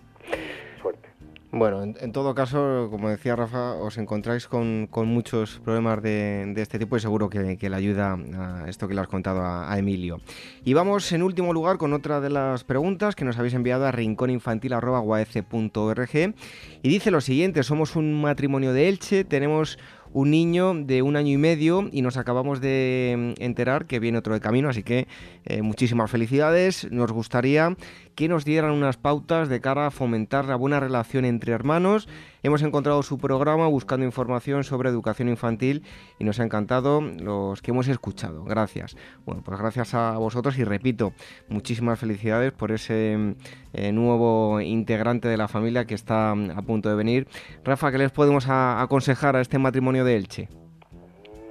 Suerte. Bueno, en, todo caso, como decía Rafa, os encontráis con, muchos problemas de, este tipo y seguro que, le ayuda a esto que le has contado a, Emilio. Y vamos en último lugar con otra de las preguntas que nos habéis enviado a rincóninfantil.org y dice lo siguiente, somos un matrimonio de Elche, tenemos un niño de un año y medio y nos acabamos de mm, enterar que viene otro de camino, así que eh, muchísimas felicidades. Nos gustaría que nos dieran unas pautas de cara a fomentar la buena relación entre hermanos. Hemos encontrado su programa buscando información sobre educación infantil y nos ha encantado los que hemos escuchado. Gracias. Bueno, pues gracias a vosotros y repito, muchísimas felicidades por ese eh, nuevo integrante de la familia que está mm, a punto de venir. Rafa, ¿qué les podemos aconsejar a este matrimonio de Elche?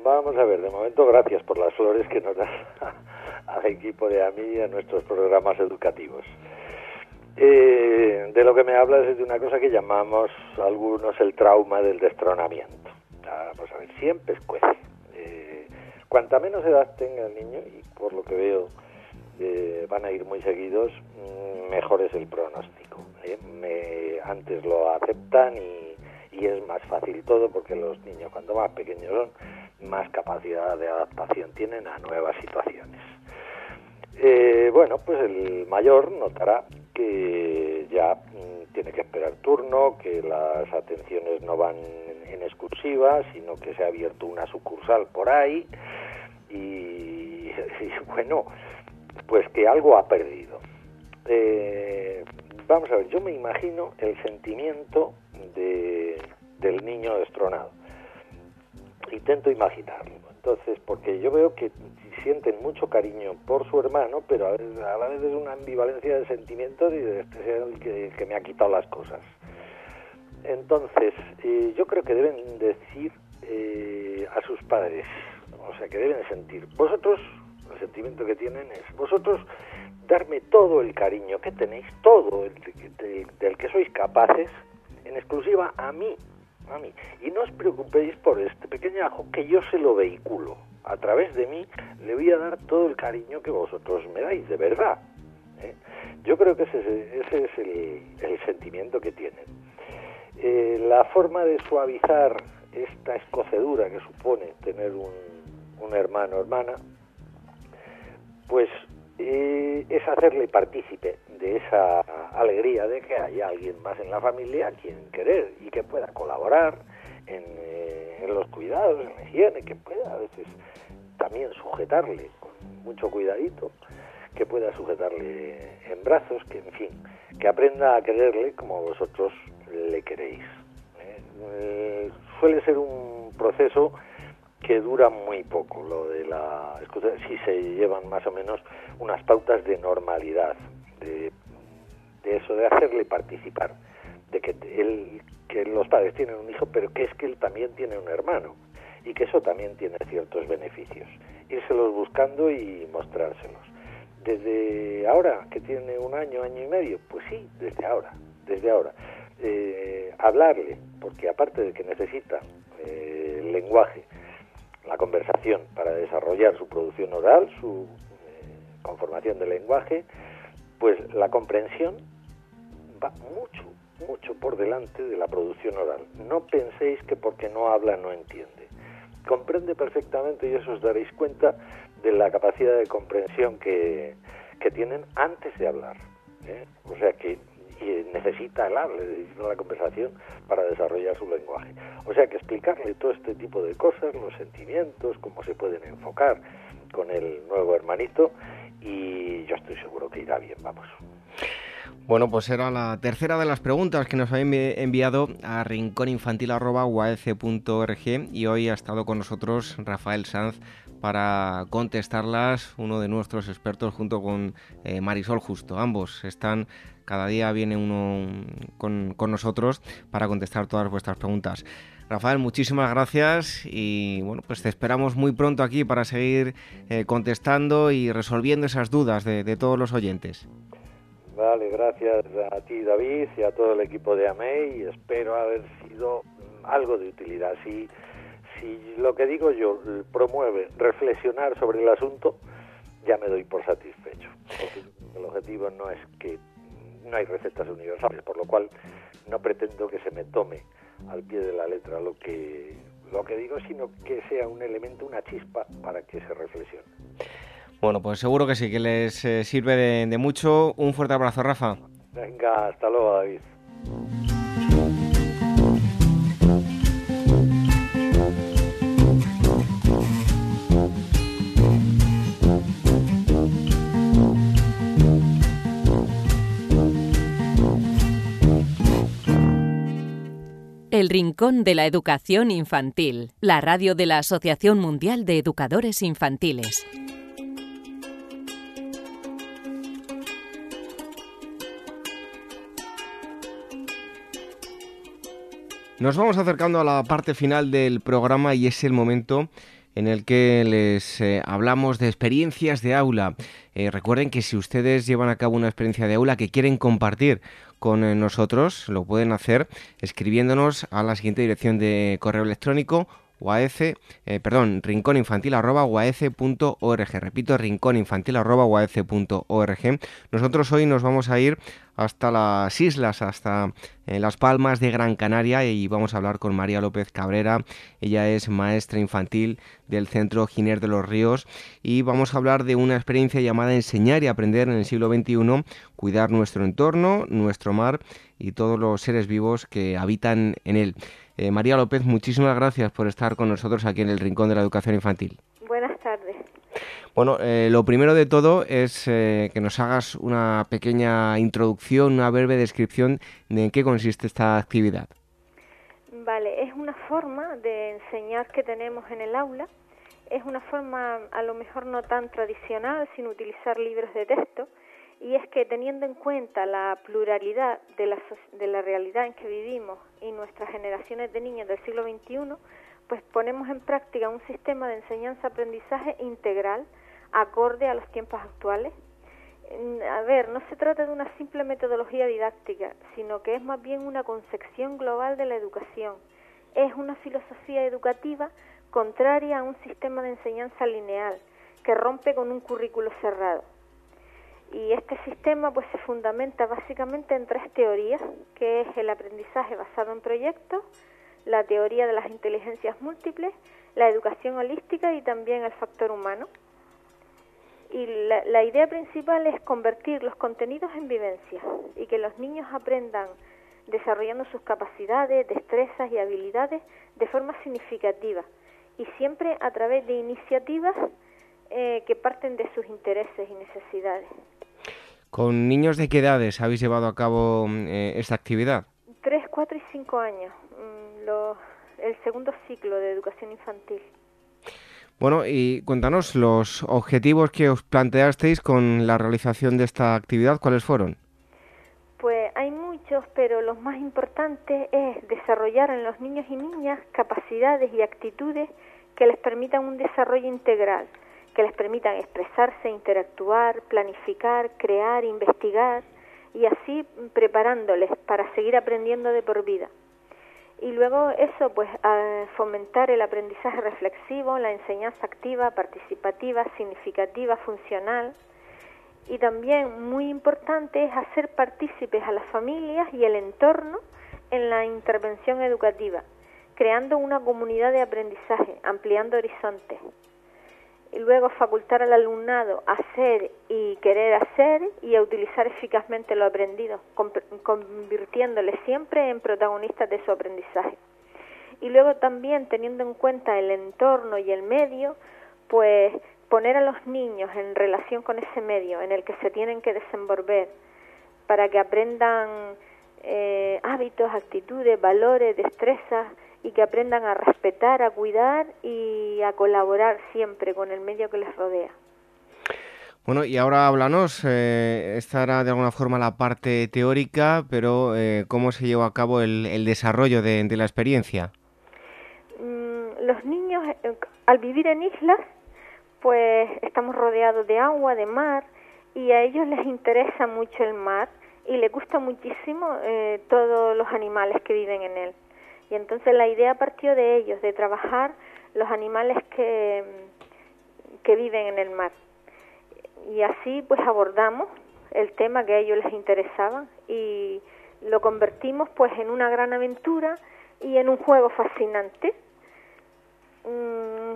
Vamos a ver, de momento gracias por las flores que nos das al equipo de AMI y a nuestros programas educativos. Eh, de lo que me hablas es de una cosa que llamamos algunos el trauma del destronamiento. Vamos a ver, siempre escuece. Eh, cuanta menos edad tenga el niño, y por lo que veo eh, van a ir muy seguidos, mm, mejor es el pronóstico. ¿eh? Antes lo aceptan y, y es más fácil todo porque los niños cuando más pequeños son, más capacidad de adaptación tienen a nuevas situaciones. Eh, bueno, pues el mayor notará que ya mm, tiene que esperar turno, que las atenciones no van en exclusiva, sino que se ha abierto una sucursal por ahí y, bueno, pues que algo ha perdido. Eh, vamos a ver, yo me imagino el sentimiento de, del niño destronado. Intento imaginarlo. Entonces, porque yo veo que sienten mucho cariño por su hermano, pero a, la vez es una ambivalencia de sentimientos y de este que, me ha quitado las cosas. Entonces, eh, yo creo que deben decir eh, a sus padres, o sea, que deben sentir, vosotros, el sentimiento que tienen es, vosotros darme todo el cariño que tenéis, todo el, del que sois capaces, en exclusiva a mí, a mí. Y no os preocupéis por este pequeño ajo que yo se lo vehiculo a través de mí, le voy a dar todo el cariño que vosotros me dais, de verdad. ¿eh? Yo creo que ese, ese es el, sentimiento que tienen. Eh, la forma de suavizar esta escocedura que supone tener un, un hermano o hermana, pues eh, es hacerle partícipe de esa alegría de que haya alguien más en la familia a quien querer y que pueda colaborar en, en los cuidados, en la higiene, que pueda a veces también sujetarle con mucho cuidadito, que pueda sujetarle en brazos, que en fin, que aprenda a quererle como vosotros le queréis. ¿eh? Eh, suele ser un proceso que dura muy poco, lo de la si se llevan más o menos unas pautas de normalidad, de, de eso, de hacerle participar, de que él, que los padres tienen un hijo, pero que es que él también tiene un hermano y que eso también tiene ciertos beneficios. Írselos buscando y mostrárselos. Desde ahora, que tiene un año, año y medio, pues sí, desde ahora, desde ahora. Eh, hablarle, porque aparte de que necesita eh, lenguaje, conversación para desarrollar su producción oral, su eh, conformación del lenguaje, pues la comprensión va mucho, mucho por delante de la producción oral. No penséis que porque no habla no entiende comprende perfectamente y eso os daréis cuenta de la capacidad de comprensión que, que tienen antes de hablar. ¿eh? O sea que, necesita hablar, necesita la conversación para desarrollar su lenguaje. O sea que explicarle todo este tipo de cosas, los sentimientos, cómo se pueden enfocar con el nuevo hermanito y yo estoy seguro que irá bien, vamos. Bueno, pues era la tercera de las preguntas que nos habían enviado a rincóninfantil.org y hoy ha estado con nosotros Rafael Sanz para contestarlas, uno de nuestros expertos junto con eh, Marisol Justo. Ambos están, cada día viene uno con, nosotros para contestar todas vuestras preguntas. Rafael, muchísimas gracias y bueno, pues te esperamos muy pronto aquí para seguir eh, contestando y resolviendo esas dudas de todos los oyentes. Vale, gracias a ti David y a todo el equipo de AMEI. Espero haber sido algo de utilidad. Si, si lo que digo yo promueve reflexionar sobre el asunto, ya me doy por satisfecho. el objetivo no es que no hay recetas universales, por lo cual no pretendo que se me tome al pie de la letra lo que lo que digo, sino que sea un elemento, una chispa para que se reflexione. Bueno, pues seguro que sí, que les eh, sirve de, mucho. Un fuerte abrazo, Rafa. Venga, hasta luego, David. El Rincón de la Educación Infantil, la radio de la Asociación Mundial de Educadores Infantiles. Nos vamos acercando a la parte final del programa y es el momento en el que les eh, hablamos de experiencias de aula. Eh, recuerden que si ustedes llevan a cabo una experiencia de aula que quieren compartir con eh, nosotros, lo pueden hacer escribiéndonos a la siguiente dirección de correo electrónico perdón, rincóninfantil arroba Repito, rincóninfantil arroba Nosotros hoy nos vamos a ir hasta las islas, hasta eh, las Palmas de Gran Canaria y vamos a hablar con María López Cabrera. Ella es maestra infantil del Centro Giner de los Ríos y vamos a hablar de una experiencia llamada Enseñar y Aprender en el siglo XXI, cuidar nuestro entorno, nuestro mar y todos los seres vivos que habitan en él. Eh, María López, muchísimas gracias por estar con nosotros aquí en el Rincón de la Educación Infantil. Buenas tardes. Bueno, eh, lo primero de todo es eh, que nos hagas una pequeña introducción, una breve descripción de en qué consiste esta actividad. Vale, es una forma de enseñar que tenemos en el aula. Es una forma a lo mejor no tan tradicional, sin utilizar libros de texto, y es que teniendo en cuenta la pluralidad de la, de la realidad en que vivimos y nuestras generaciones de niños del siglo XXI, pues ponemos en práctica un sistema de enseñanza-aprendizaje integral acorde a los tiempos actuales. A ver, no se trata de una simple metodología didáctica, sino que es más bien una concepción global de la educación. Es una filosofía educativa contraria a un sistema de enseñanza lineal que rompe con un currículo cerrado. Y este sistema pues se fundamenta básicamente en tres teorías, que es el aprendizaje basado en proyectos, la teoría de las inteligencias múltiples, la educación holística y también el factor humano. Y la, idea principal es convertir los contenidos en vivencias y que los niños aprendan desarrollando sus capacidades, destrezas y habilidades de forma significativa y siempre a través de iniciativas eh, que parten de sus intereses y necesidades. ¿Con niños de qué edades habéis llevado a cabo mm, eh, esta actividad? Tres, cuatro y cinco años, mm, el segundo ciclo de educación infantil. Bueno, y cuéntanos los objetivos que os planteasteis con la realización de esta actividad, ¿cuáles fueron? Pues hay muchos, pero los más importantes es desarrollar en los niños y niñas capacidades y actitudes que les permitan un desarrollo integral, que les permitan expresarse, interactuar, planificar, crear, investigar y así preparándoles para seguir aprendiendo de por vida. Y luego eso, pues fomentar el aprendizaje reflexivo, la enseñanza activa, participativa, significativa, funcional. Y también muy importante es hacer partícipes a las familias y el entorno en la intervención educativa, creando una comunidad de aprendizaje, ampliando horizontes. Y luego facultar al alumnado a hacer y querer hacer y a utilizar eficazmente lo aprendido, convirtiéndole siempre en protagonistas de su aprendizaje. Y luego también teniendo en cuenta el entorno y el medio, pues poner a los niños en relación con ese medio en el que se tienen que desenvolver para que aprendan eh, hábitos, actitudes, valores, destrezas y que aprendan a respetar, a cuidar y a colaborar siempre con el medio que les rodea. Bueno, y ahora háblanos, eh, esta era de alguna forma la parte teórica, pero eh, ¿cómo se llevó a cabo el, desarrollo de, la experiencia? Mm, los niños, eh, al vivir en islas, pues estamos rodeados de agua, de mar, y a ellos les interesa mucho el mar y les gusta muchísimo todos los animales que viven en él. Y entonces la idea partió de ellos, de trabajar los animales que, que viven en el mar. Y así pues abordamos el tema que a ellos les interesaba y lo convertimos pues en una gran aventura y en un juego fascinante. Mm,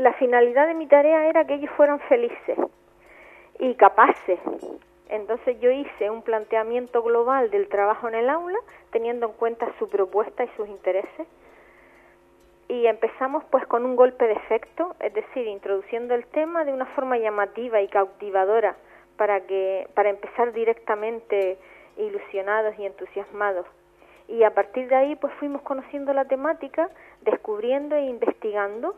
la finalidad de mi tarea era que ellos fueran felices y capaces entonces yo hice un planteamiento global del trabajo en el aula, teniendo en cuenta su propuesta y sus intereses. Y empezamos pues con un golpe de efecto, es decir, introduciendo el tema de una forma llamativa y cautivadora para que para empezar directamente ilusionados y entusiasmados. Y a partir de ahí pues fuimos conociendo la temática, descubriendo e investigando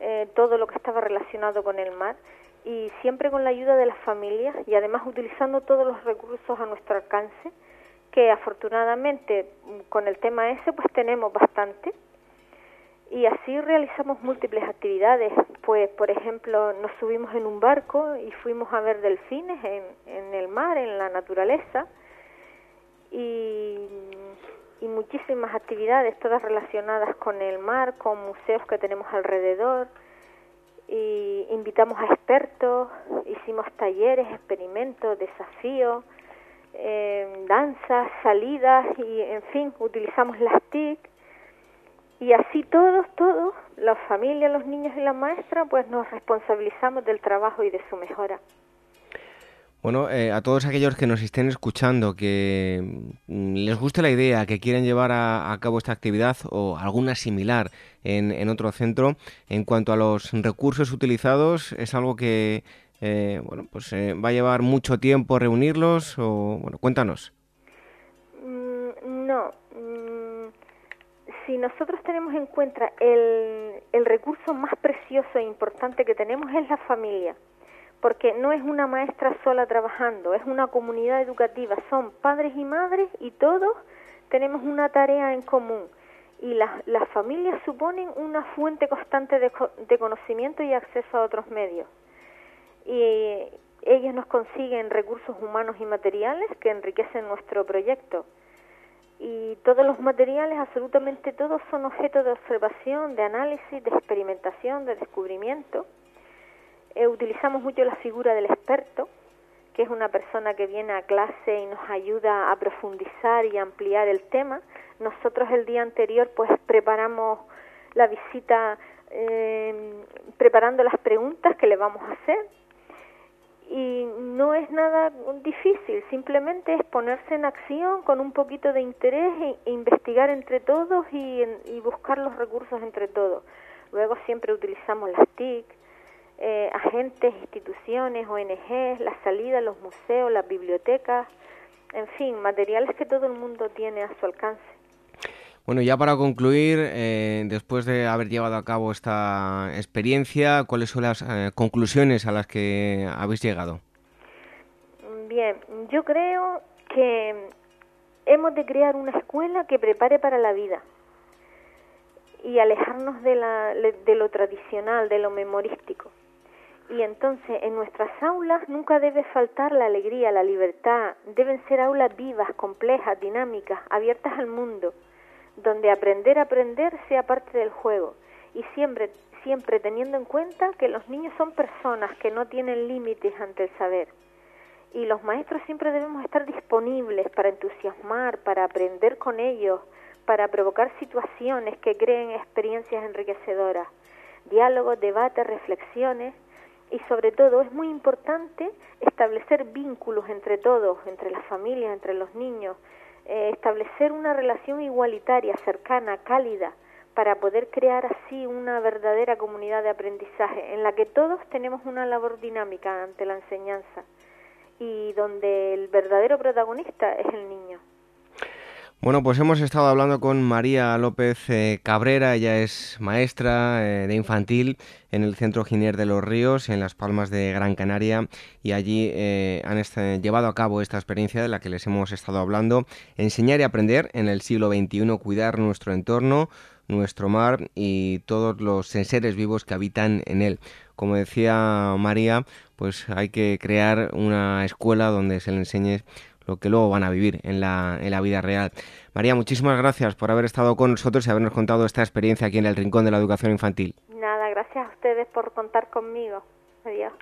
eh, todo lo que estaba relacionado con el mar y siempre con la ayuda de las familias y además utilizando todos los recursos a nuestro alcance, que afortunadamente con el tema ese pues tenemos bastante. Y así realizamos múltiples actividades, pues por ejemplo nos subimos en un barco y fuimos a ver delfines en, en el mar, en la naturaleza, y, y muchísimas actividades, todas relacionadas con el mar, con museos que tenemos alrededor, y invitamos a expertos, hicimos talleres, experimentos, desafíos, eh, danzas, salidas y en fin, utilizamos las TIC y así todos, todos, la familia, los niños y la maestra, pues nos responsabilizamos del trabajo y de su mejora. Bueno, eh, a todos aquellos que nos estén escuchando, que mm, les guste la idea, que quieran llevar a, cabo esta actividad o alguna similar en, otro centro, en cuanto a los recursos utilizados, es algo que eh, bueno, pues eh, va a llevar mucho tiempo reunirlos o bueno, cuéntanos. Mm, no, mm, si nosotros tenemos en cuenta el recurso más precioso e importante que tenemos es la familia porque no es una maestra sola trabajando, es una comunidad educativa, son padres y madres y todos tenemos una tarea en común. Y las, familias suponen una fuente constante de, de conocimiento y acceso a otros medios. Y ellos nos consiguen recursos humanos y materiales que enriquecen nuestro proyecto. Y todos los materiales, absolutamente todos, son objeto de observación, de análisis, de experimentación, de descubrimiento eh, utilizamos mucho la figura del experto, que es una persona que viene a clase y nos ayuda a profundizar y ampliar el tema. Nosotros el día anterior pues preparamos la visita eh, preparando las preguntas que le vamos a hacer y no es nada difícil, simplemente es ponerse en acción con un poquito de interés e, investigar entre todos y, y buscar los recursos entre todos. Luego siempre utilizamos las TIC, eh, agentes, instituciones, ONGs, la salida, los museos, las bibliotecas, en fin, materiales que todo el mundo tiene a su alcance. Bueno, ya para concluir, eh, después de haber llevado a cabo esta experiencia, ¿cuáles son las eh, conclusiones a las que habéis llegado? Bien, yo creo que hemos de crear una escuela que prepare para la vida y alejarnos de, la, de lo tradicional, de lo memorístico. Y entonces en nuestras aulas nunca debe faltar la alegría, la libertad. Deben ser aulas vivas, complejas, dinámicas, abiertas al mundo, donde aprender a aprender sea parte del juego. Y siempre, siempre teniendo en cuenta que los niños son personas que no tienen límites ante el saber. Y los maestros siempre debemos estar disponibles para entusiasmar, para aprender con ellos, para provocar situaciones que creen experiencias enriquecedoras. Diálogos, debates, reflexiones y sobre todo es muy importante establecer vínculos entre todos, entre las familias, entre los niños, eh, establecer una relación igualitaria, cercana, cálida, para poder crear así una verdadera comunidad de aprendizaje en la que todos tenemos una labor dinámica ante la enseñanza y donde el verdadero protagonista es el niño. Bueno, pues hemos estado hablando con María López eh, Cabrera, ella es maestra eh, de infantil en el Centro Ginier de los Ríos, en Las Palmas de Gran Canaria, y allí eh, han llevado a cabo esta experiencia de la que les hemos estado hablando, enseñar y aprender en el siglo XXI, cuidar nuestro entorno, nuestro mar y todos los seres vivos que habitan en él. Como decía María, pues hay que crear una escuela donde se le enseñe lo que luego van a vivir en la, en la vida real. María, muchísimas gracias por haber estado con nosotros y habernos contado esta experiencia aquí en el Rincón de la Educación Infantil. Nada, gracias a ustedes por contar conmigo. Adiós.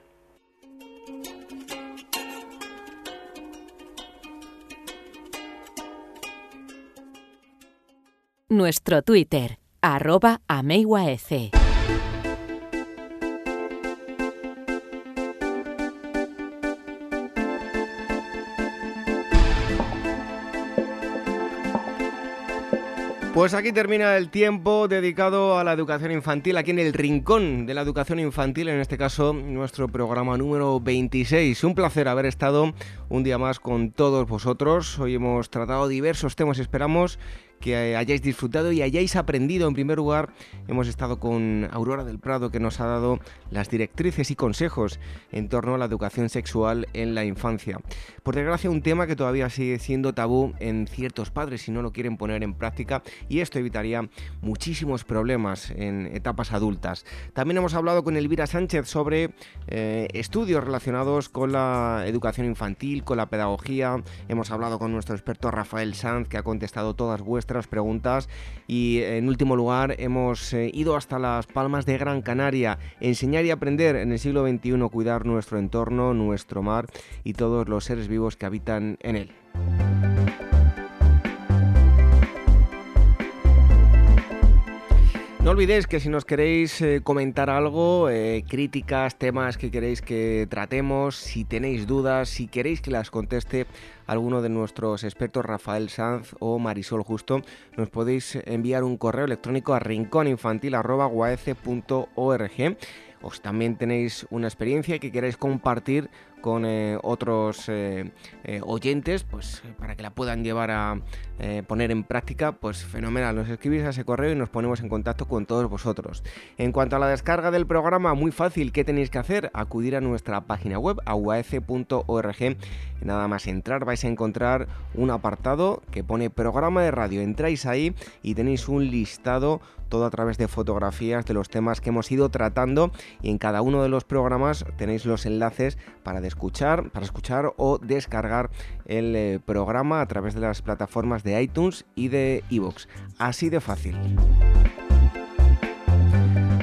Nuestro Twitter, arroba Pues aquí termina el tiempo dedicado a la educación infantil, aquí en el rincón de la educación infantil, en este caso nuestro programa número 26. Un placer haber estado un día más con todos vosotros. Hoy hemos tratado diversos temas, esperamos que hayáis disfrutado y hayáis aprendido. En primer lugar, hemos estado con Aurora del Prado, que nos ha dado las directrices y consejos en torno a la educación sexual en la infancia. Por desgracia, un tema que todavía sigue siendo tabú en ciertos padres si no lo quieren poner en práctica y esto evitaría muchísimos problemas en etapas adultas. También hemos hablado con Elvira Sánchez sobre eh, estudios relacionados con la educación infantil, con la pedagogía. Hemos hablado con nuestro experto Rafael Sanz, que ha contestado todas vuestras preguntas y en último lugar hemos eh, ido hasta las Palmas de Gran Canaria, enseñar y aprender en el siglo XXI, cuidar nuestro entorno, nuestro mar y todos los seres vivos que habitan en él. No olvidéis que si nos queréis eh, comentar algo, eh, críticas, temas que queréis que tratemos, si tenéis dudas, si queréis que las conteste alguno de nuestros expertos, Rafael Sanz o Marisol Justo, nos podéis enviar un correo electrónico a rincóninfantil.org. Os también tenéis una experiencia que queréis compartir con eh, otros eh, eh, oyentes, pues para que la puedan llevar a poner en práctica, pues fenomenal. Nos escribís a ese correo y nos ponemos en contacto con todos vosotros. En cuanto a la descarga del programa, muy fácil, ¿qué tenéis que hacer? Acudir a nuestra página web, aguac.org. Nada más entrar vais a encontrar un apartado que pone programa de radio. Entráis ahí y tenéis un listado todo a través de fotografías de los temas que hemos ido tratando y en cada uno de los programas tenéis los enlaces para escuchar, para escuchar o descargar el eh, programa a través de las plataformas de iTunes y de iVoox. Así de fácil.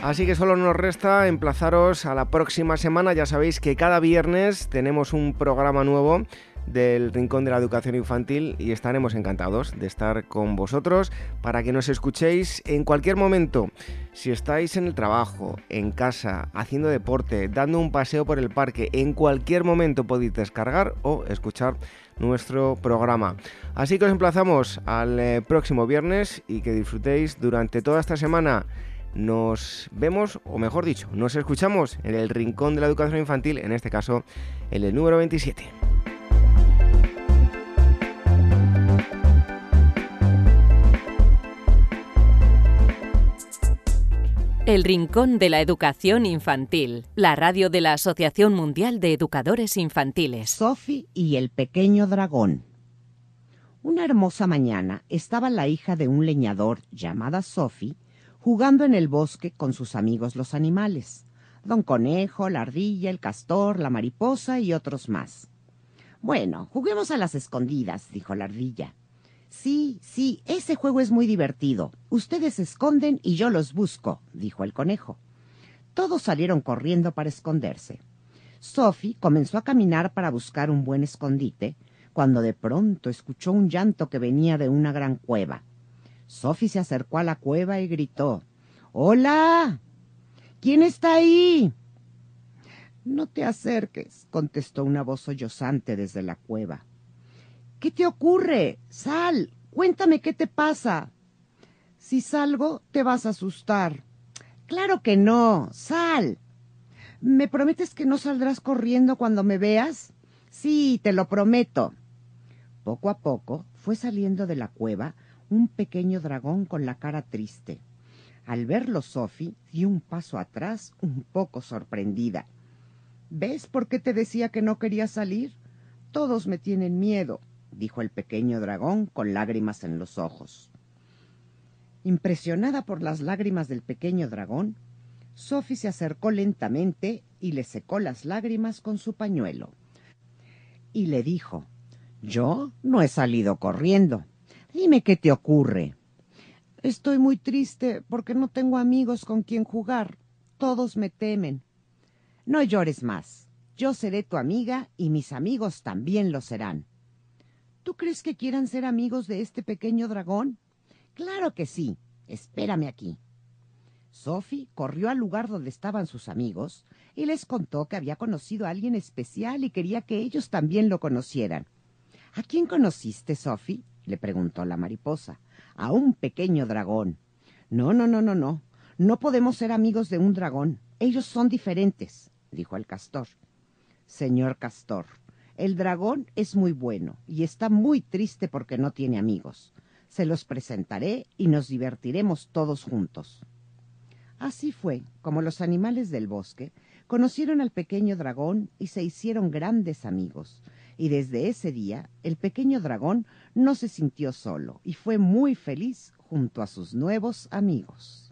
Así que solo nos resta emplazaros a la próxima semana. Ya sabéis que cada viernes tenemos un programa nuevo del Rincón de la Educación Infantil y estaremos encantados de estar con vosotros para que nos escuchéis en cualquier momento. Si estáis en el trabajo, en casa, haciendo deporte, dando un paseo por el parque, en cualquier momento podéis descargar o escuchar nuestro programa. Así que os emplazamos al eh, próximo viernes y que disfrutéis durante toda esta semana. Nos vemos, o mejor dicho, nos escuchamos en el Rincón de la Educación Infantil, en este caso, en el número 27. El Rincón de la Educación Infantil, la radio de la Asociación Mundial de Educadores Infantiles. Sophie y el pequeño dragón. Una hermosa mañana estaba la hija de un leñador llamada Sophie jugando en el bosque con sus amigos los animales, don Conejo, la ardilla, el castor, la mariposa y otros más. Bueno, juguemos a las escondidas, dijo la ardilla. Sí, sí, ese juego es muy divertido. Ustedes se esconden y yo los busco, dijo el conejo. Todos salieron corriendo para esconderse. Sophie comenzó a caminar para buscar un buen escondite, cuando de pronto escuchó un llanto que venía de una gran cueva. Sophie se acercó a la cueva y gritó Hola. ¿Quién está ahí? No te acerques, contestó una voz sollozante desde la cueva. ¿Qué te ocurre? Sal, cuéntame qué te pasa. Si salgo, te vas a asustar. Claro que no. Sal. ¿Me prometes que no saldrás corriendo cuando me veas? Sí, te lo prometo. Poco a poco fue saliendo de la cueva un pequeño dragón con la cara triste. Al verlo Sophie dio un paso atrás un poco sorprendida. ¿Ves por qué te decía que no quería salir? Todos me tienen miedo, dijo el pequeño dragón con lágrimas en los ojos. Impresionada por las lágrimas del pequeño dragón, Sophie se acercó lentamente y le secó las lágrimas con su pañuelo. Y le dijo Yo no he salido corriendo. Dime qué te ocurre. Estoy muy triste porque no tengo amigos con quien jugar. Todos me temen. No llores más. Yo seré tu amiga y mis amigos también lo serán. ¿Tú crees que quieran ser amigos de este pequeño dragón? Claro que sí. Espérame aquí. Sophie corrió al lugar donde estaban sus amigos y les contó que había conocido a alguien especial y quería que ellos también lo conocieran. ¿A quién conociste, Sophie? le preguntó la mariposa. A un pequeño dragón. No, no, no, no, no. No podemos ser amigos de un dragón. Ellos son diferentes, dijo el castor. Señor castor, el dragón es muy bueno y está muy triste porque no tiene amigos se los presentaré y nos divertiremos todos juntos. Así fue como los animales del bosque conocieron al pequeño dragón y se hicieron grandes amigos, y desde ese día el pequeño dragón no se sintió solo y fue muy feliz junto a sus nuevos amigos.